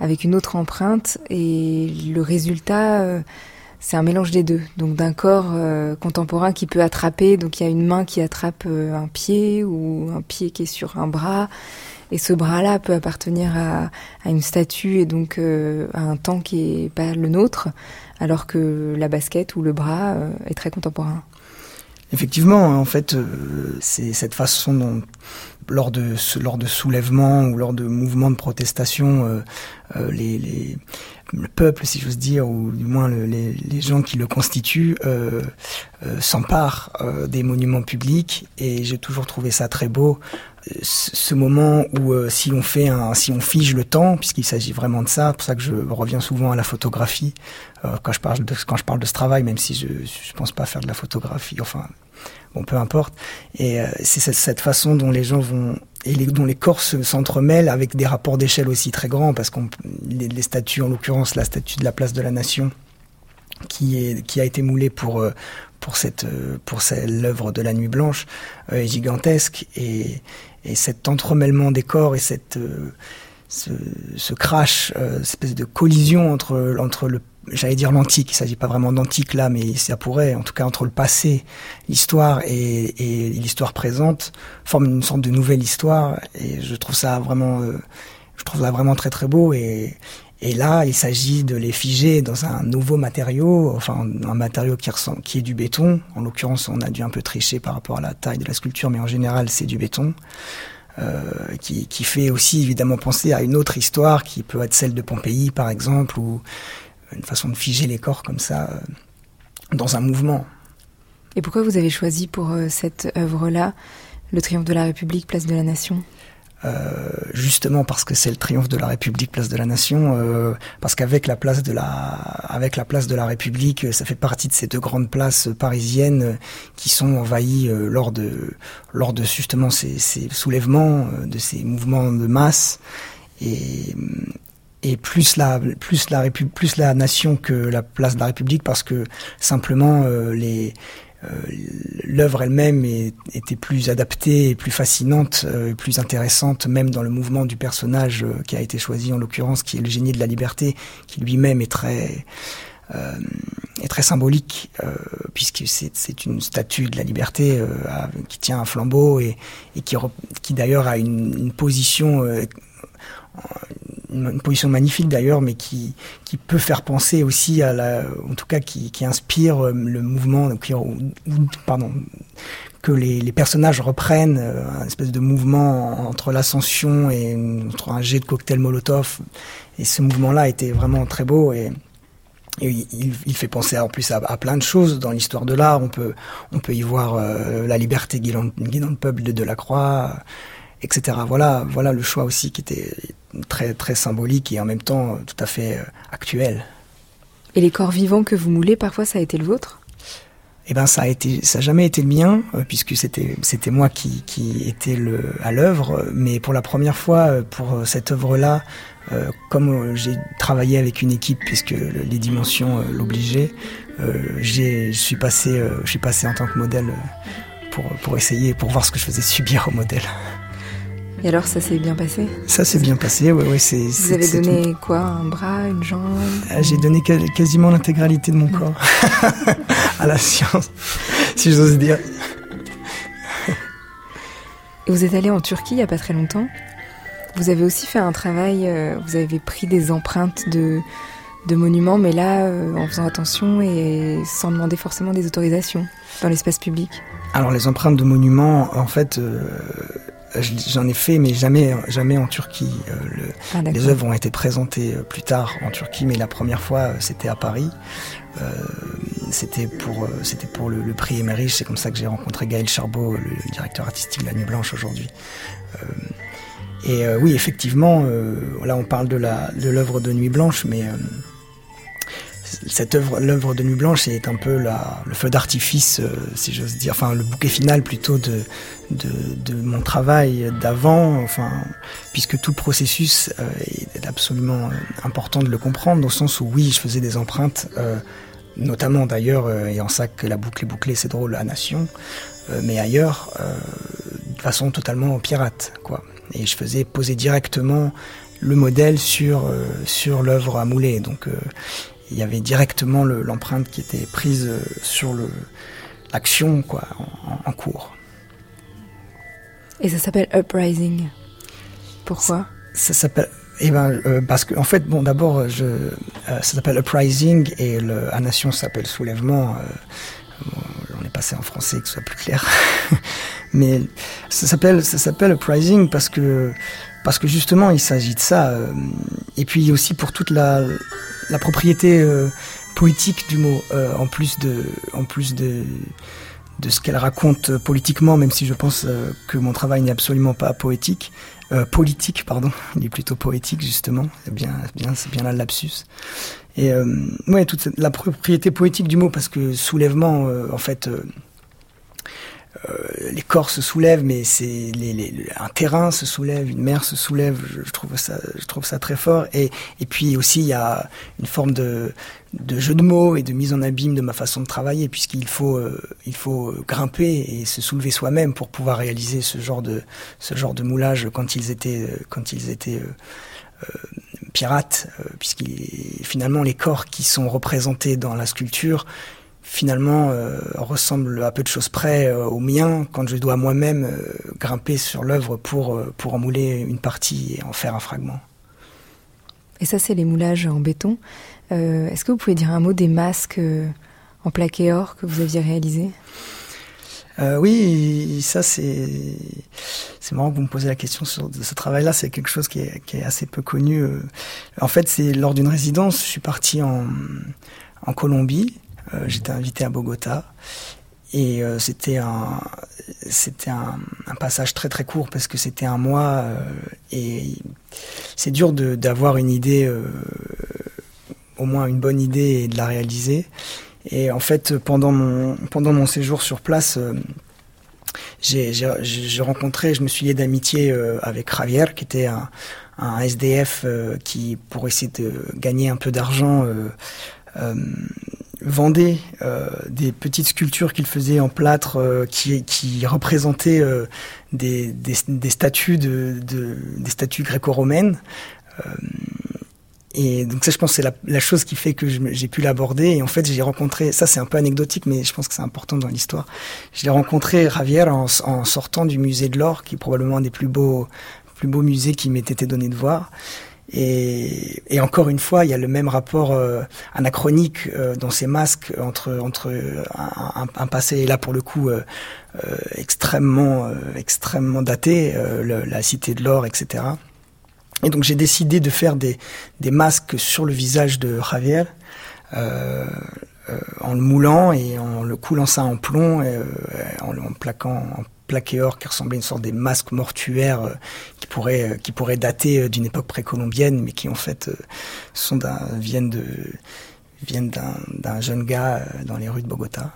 avec une autre empreinte et le résultat euh, c'est un mélange des deux. Donc d'un corps euh, contemporain qui peut attraper, donc il y a une main qui attrape un pied ou un pied qui est sur un bras et ce bras-là peut appartenir à, à, une statue et donc à un temps qui est pas le nôtre, alors que la basket ou le bras est très contemporain. Effectivement, en fait, c'est cette façon dont lors de lors de soulèvements ou lors de mouvements de protestation, euh, euh, les, les, le peuple, si j'ose dire, ou du moins le, les, les, gens qui le constituent, euh, euh s'emparent des monuments publics. Et j'ai toujours trouvé ça très beau, ce moment où si on fait un, si on fige le temps, puisqu'il s'agit vraiment de ça, pour ça que je reviens souvent à la photographie quand je parle de quand je parle de ce travail, même si je je pense pas faire de la photographie, enfin bon, peu importe. Et euh, c'est cette, cette, façon dont les gens vont et les, dont les corps s'entremêlent avec des rapports d'échelle aussi très grands, parce qu'on les, statues, en l'occurrence la statue de la place de la Nation, qui est qui a été moulée pour euh, pour cette euh, pour l'œuvre de la Nuit Blanche est gigantesque et et cet entremêlement des corps et cette ce, ce crash, cette espèce de collision entre entre le j'allais dire l'antique, il s'agit pas vraiment d'antique là, mais ça pourrait, en tout cas entre le passé, l'histoire et, et l'histoire présente, forme une sorte de nouvelle histoire. Et je trouve ça vraiment, euh, je trouve ça vraiment très très beau. Et, et là, il s'agit de les figer dans un nouveau matériau, enfin un matériau qui ressemble, qui est du béton. En l'occurrence, on a dû un peu tricher par rapport à la taille de la sculpture, mais en général, c'est du béton. Euh, qui, qui fait aussi évidemment penser à une autre histoire qui peut être celle de Pompéi par exemple ou une façon de figer les corps comme ça euh, dans un mouvement. Et pourquoi vous avez choisi pour euh, cette œuvre-là le triomphe de la République, place de la Nation? Euh, justement parce que c'est le triomphe de la République, place de la Nation, euh, parce qu'avec la place de la, avec la place de la République, ça fait partie de ces deux grandes places parisiennes qui sont envahies lors de, lors de justement ces, ces soulèvements, de ces mouvements de masse, et et plus la plus la plus la nation que la place de la République parce que simplement les euh, l'œuvre elle-même était plus adaptée et plus fascinante, euh, plus intéressante, même dans le mouvement du personnage euh, qui a été choisi en l'occurrence, qui est le génie de la liberté, qui lui-même est très est très symbolique puisque c'est une statue de la liberté qui tient un flambeau et, et qui, qui d'ailleurs a une, une position une, position magnifique d'ailleurs, mais qui, qui peut faire penser aussi à la, en tout cas qui, qui inspire euh, le mouvement, pardon, que les, personnages reprennent euh, un espèce de mouvement entre l'ascension et entre un jet de cocktail Molotov. Et ce mouvement-là était vraiment très beau et, il, fait penser en plus à, à plein de choses dans l'histoire de l'art. On peut, on peut y voir euh, la liberté guidant, guidant le peuple de Delacroix etc. Voilà, voilà le choix aussi qui était très très symbolique et en même temps euh, tout à fait euh, actuel. Et les corps vivants que vous moulez, parfois, ça a été le vôtre? Eh ben ça a été ça a jamais été le mien euh, puisque c'était c'était moi qui qui était le à l'œuvre mais pour la première fois pour cette œuvre là comme j'ai travaillé avec une équipe puisque les dimensions l'obligeaient j'ai je suis passé je suis passé en tant que modèle pour pour essayer pour voir ce que je faisais subir au modèle. Et alors, ça s'est bien passé? Ça s'est bien passé, oui. Ouais, c'est, Vous avez donné quoi? Un bras, une jambe? Ah, J'ai donné quasiment l'intégralité de mon corps à la science, si j'ose dire. Et vous êtes allé en Turquie il n'y a pas très longtemps. Vous avez aussi fait un travail, euh, vous avez pris des empreintes de, de monuments, mais là, euh, en faisant attention et sans demander forcément des autorisations dans l'espace public. Alors les empreintes de monuments, en fait, euh, J'en ai fait, mais jamais, jamais en Turquie. Euh, le, ah, les œuvres ont été présentées euh, plus tard en Turquie, mais la première fois, euh, c'était à Paris. Euh, c'était pour, c'était pour le, le prix Émerich. C'est comme ça que j'ai rencontré Gaël Charbot, le, directeur artistique de La Nuit Blanche aujourd'hui. et oui, effectivement, là, on parle de la, de l'œuvre de Nuit Blanche, mais cette œuvre, l'œuvre de Nuit Blanche est un peu la, le feu d'artifice, euh, si j'ose dire, enfin le bouquet final plutôt de, de, de mon travail d'avant, enfin, puisque tout le processus euh, est absolument euh, important de le comprendre, au sens où oui, je faisais des empreintes, notamment d'ailleurs, et en ça que la boucle est bouclée, c'est drôle, à Nation, mais ailleurs, de façon totalement pirate, quoi. Et je faisais poser directement le modèle sur, sur l'œuvre à mouler, donc il y avait directement l'empreinte qui était prise euh, sur l'action quoi en, cours. Et ça s'appelle Uprising. Pourquoi? Ça, s'appelle eh ben, euh, parce que en fait, bon, d'abord, je, euh, ça s'appelle Uprising et le, à Nation s'appelle Soulèvement. on est passé en français que ce soit plus clair. Mais ça s'appelle, ça s'appelle Uprising parce que parce que justement, il s'agit de ça. et puis aussi pour toute la la propriété euh, poétique du mot, euh, en plus de, en plus de, de ce qu'elle raconte politiquement, même si je pense euh, que mon travail n'est absolument pas poétique, politique, pardon, il est plutôt poétique justement. C'est bien, bien, c'est bien là le lapsus. Et ouais, toute la propriété poétique du mot, parce que soulèvement, en fait euh, les corps se soulèvent, mais c'est un terrain se soulève, une mer se soulève. Je, trouve ça, je trouve ça très fort. Et, et puis aussi, il y a une forme de, de jeu de mots et de mise en abîme de ma façon de travailler, puisqu'il faut, euh, il faut grimper et se soulever soi-même pour pouvoir réaliser ce genre de, ce genre de moulage quand ils étaient, quand ils étaient euh, pirates, puisque finalement les corps qui sont représentés dans la sculpture finalement euh, ressemble à peu de choses près euh, au mien quand je dois moi-même euh, grimper sur l'œuvre pour, pour en mouler une partie et en faire un fragment. Et ça, c'est les moulages en béton. Est-ce que vous pouvez dire un mot des masques en plaqué or que vous aviez réalisés? Oui, ça c'est c'est marrant que vous me posez la question sur ce travail-là. C'est quelque chose qui est, qui est, assez peu connu. En fait, c'est lors d'une résidence. Je suis parti en en Colombie j'étais invité à Bogota. et c'était un c'était un, passage très très court parce que c'était un mois et c'est dur d'avoir une idée au moins une bonne idée et de la réaliser et en fait pendant mon pendant mon séjour sur place j'ai rencontré, je me suis lié d'amitié euh, avec Javier, qui était un, SDF euh, qui, pour essayer de gagner un peu d'argent, euh, vendait des petites sculptures qu'il faisait en plâtre qui, qui représentaient des, des, des, statues de, de des statues gréco-romaines. Et donc ça, je pense, c'est la, la, chose qui fait que j'ai pu l'aborder. Et en fait, j'ai rencontré, ça c'est un peu anecdotique, mais je pense que c'est important dans l'histoire. Je l'ai rencontré, Javier, en, en, sortant du musée de l'Or, qui est probablement un des plus beaux, plus beaux musées qui m'ait été donné de voir. Et, encore une fois, il y a le même rapport euh, anachronique euh, dans ces masques entre entre un, un, passé et là pour le coup euh, extrêmement extrêmement daté, la cité de l'or, etc. Et donc j'ai décidé de faire des, des, masques sur le visage de Javier, en le moulant et en le coulant ça en plomb, en, en, plaquant en plaqué or qui ressemblait à une sorte des masques mortuaires euh, qui pourraient qui pourraient dater d'une époque précolombienne, mais qui en fait sont viennent de viennent d'un jeune gars dans les rues de Bogota.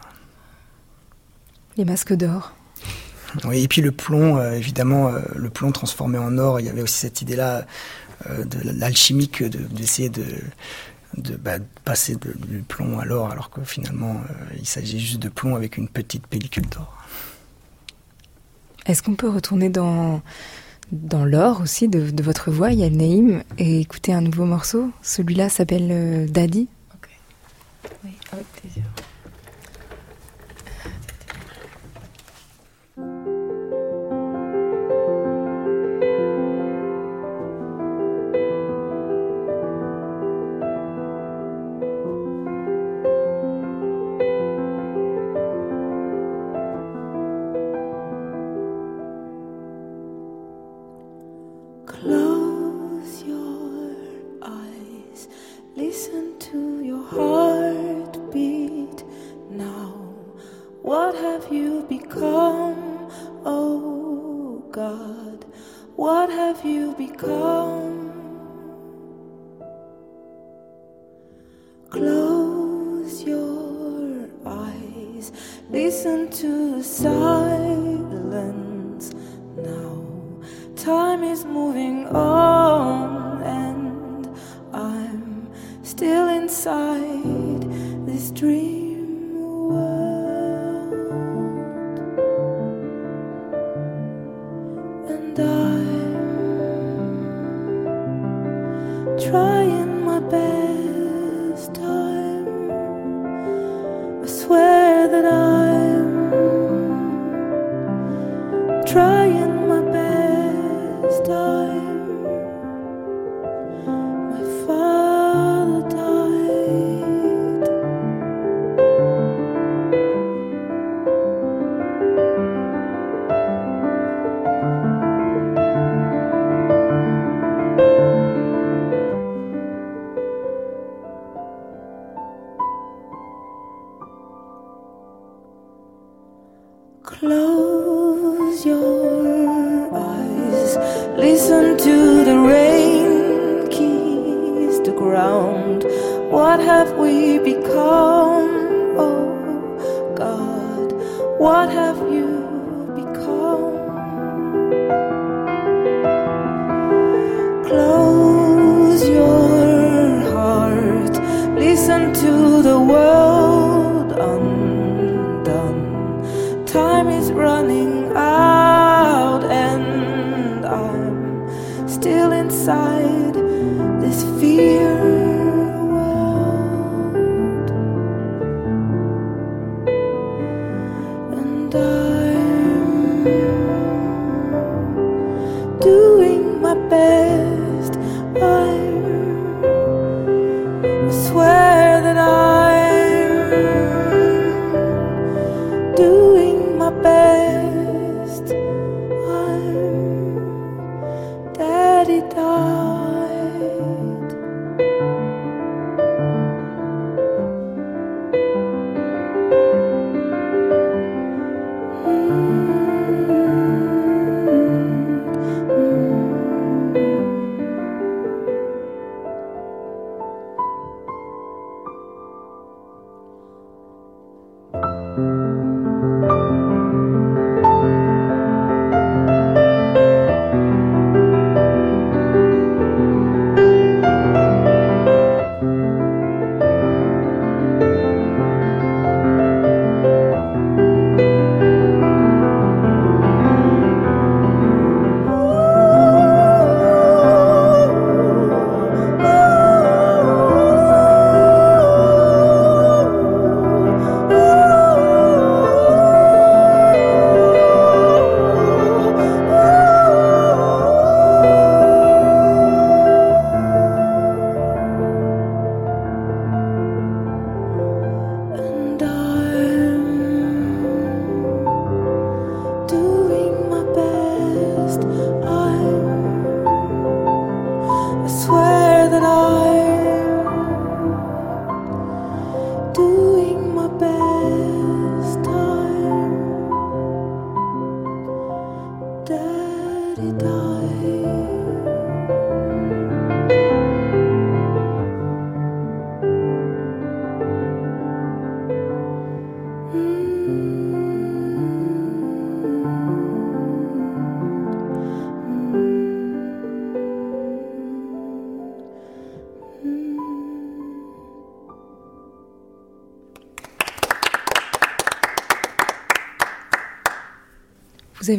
Les masques d'or. Oui, et puis le plomb, euh, évidemment, euh, le plomb transformé en or, il y avait aussi cette idée-là euh, de l'alchimique, d'essayer de, de, bah, passer du plomb à l'or, alors que finalement, il s'agit juste de plomb avec une petite pellicule d'or. Est-ce qu'on peut retourner dans, dans l'or aussi de, votre voix, Yann Naïm, et écouter un nouveau morceau? Celui-là s'appelle Daddy. Avec plaisir.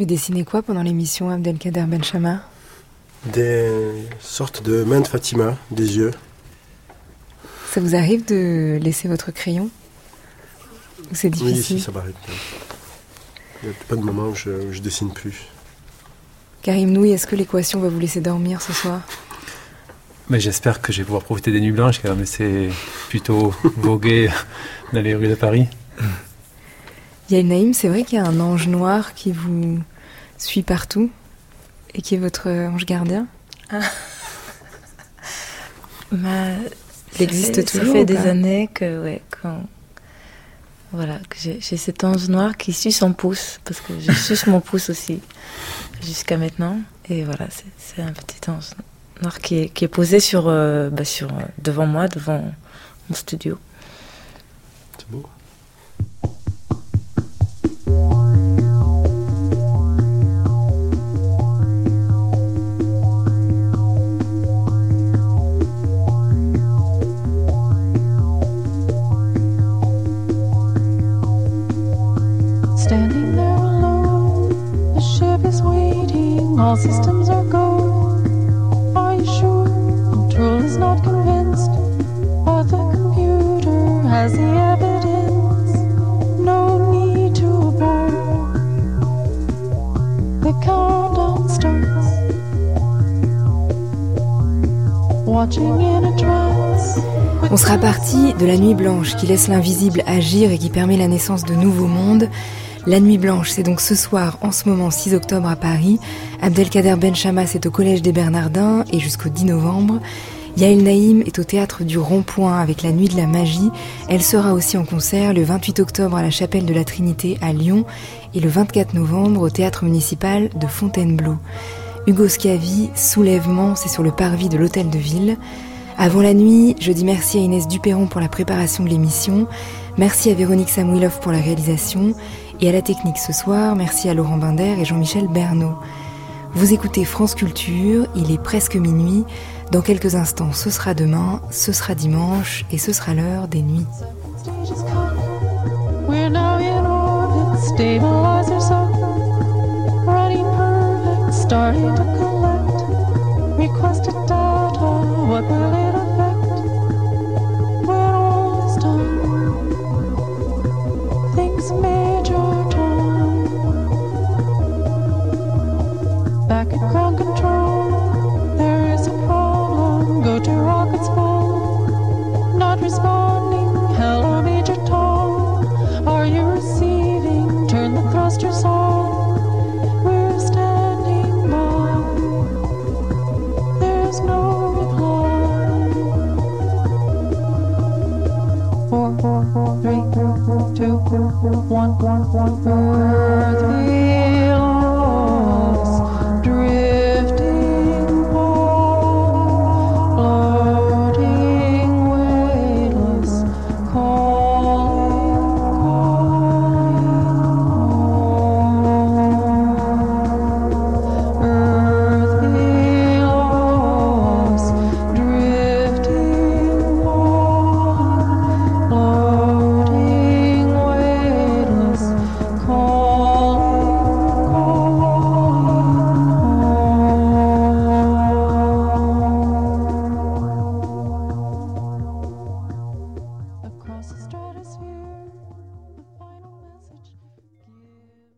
Avez dessiné quoi pendant l'émission Abdelkader Benchama? Des sortes de mains de Fatima, des yeux. Ça vous arrive de laisser votre crayon? Ou c'est difficile Oui, si, ça m'arrive. Il n'y a pas de moment où je, où je dessine plus. Karim Noui, est-ce que l'équation va vous laisser dormir ce soir? Mais j'espère que je vais pouvoir profiter des nuits blanches, car c'est plutôt voguer dans les rues de Paris. Yael Naïm, c'est vrai qu'il y a un ange noir qui vous suit partout et qui est votre ange gardien Ah. Bah, Il existe fait, toujours Ça fait des années que, ouais, quand, voilà, que j'ai cet ange noir qui suit son pouce, parce que je suce mon pouce aussi, jusqu'à maintenant. Et voilà, c'est- un petit ange noir qui est, qui est posé sur, euh, bah, sur, euh, devant moi, devant mon studio. C'est beau. All systems are go. Are you sure? Control is not convinced, but the computer has the evidence. No need to abort. The countdown starts. Watching in a trance. On sera parti de la nuit blanche qui laisse l'invisible agir et qui permet la naissance de nouveaux mondes. La nuit blanche, c'est donc ce soir, en ce moment 6 octobre à Paris. Abdelkader Benchama, c'est au Collège des Bernardins et jusqu'au 10 novembre. Yael Naïm est au théâtre du Rond-Point avec la Nuit de la Magie. Elle sera aussi en concert le 28 octobre à la Chapelle de la Trinité à Lyon et le 24 novembre au théâtre municipal de Fontainebleau. Hugo Scavi, Soulèvement, c'est sur le parvis de l'Hôtel de Ville. Avant la nuit, je dis merci à Inès Duperron pour la préparation de l'émission, merci à Véronique Samouilov pour la réalisation, et à la technique ce soir, merci à Laurent Binder et Jean-Michel Bernot. Vous écoutez France Culture, il est presque minuit, dans quelques instants ce sera demain, ce sera dimanche, et ce sera l'heure des nuits. Starting to one, one, one, one.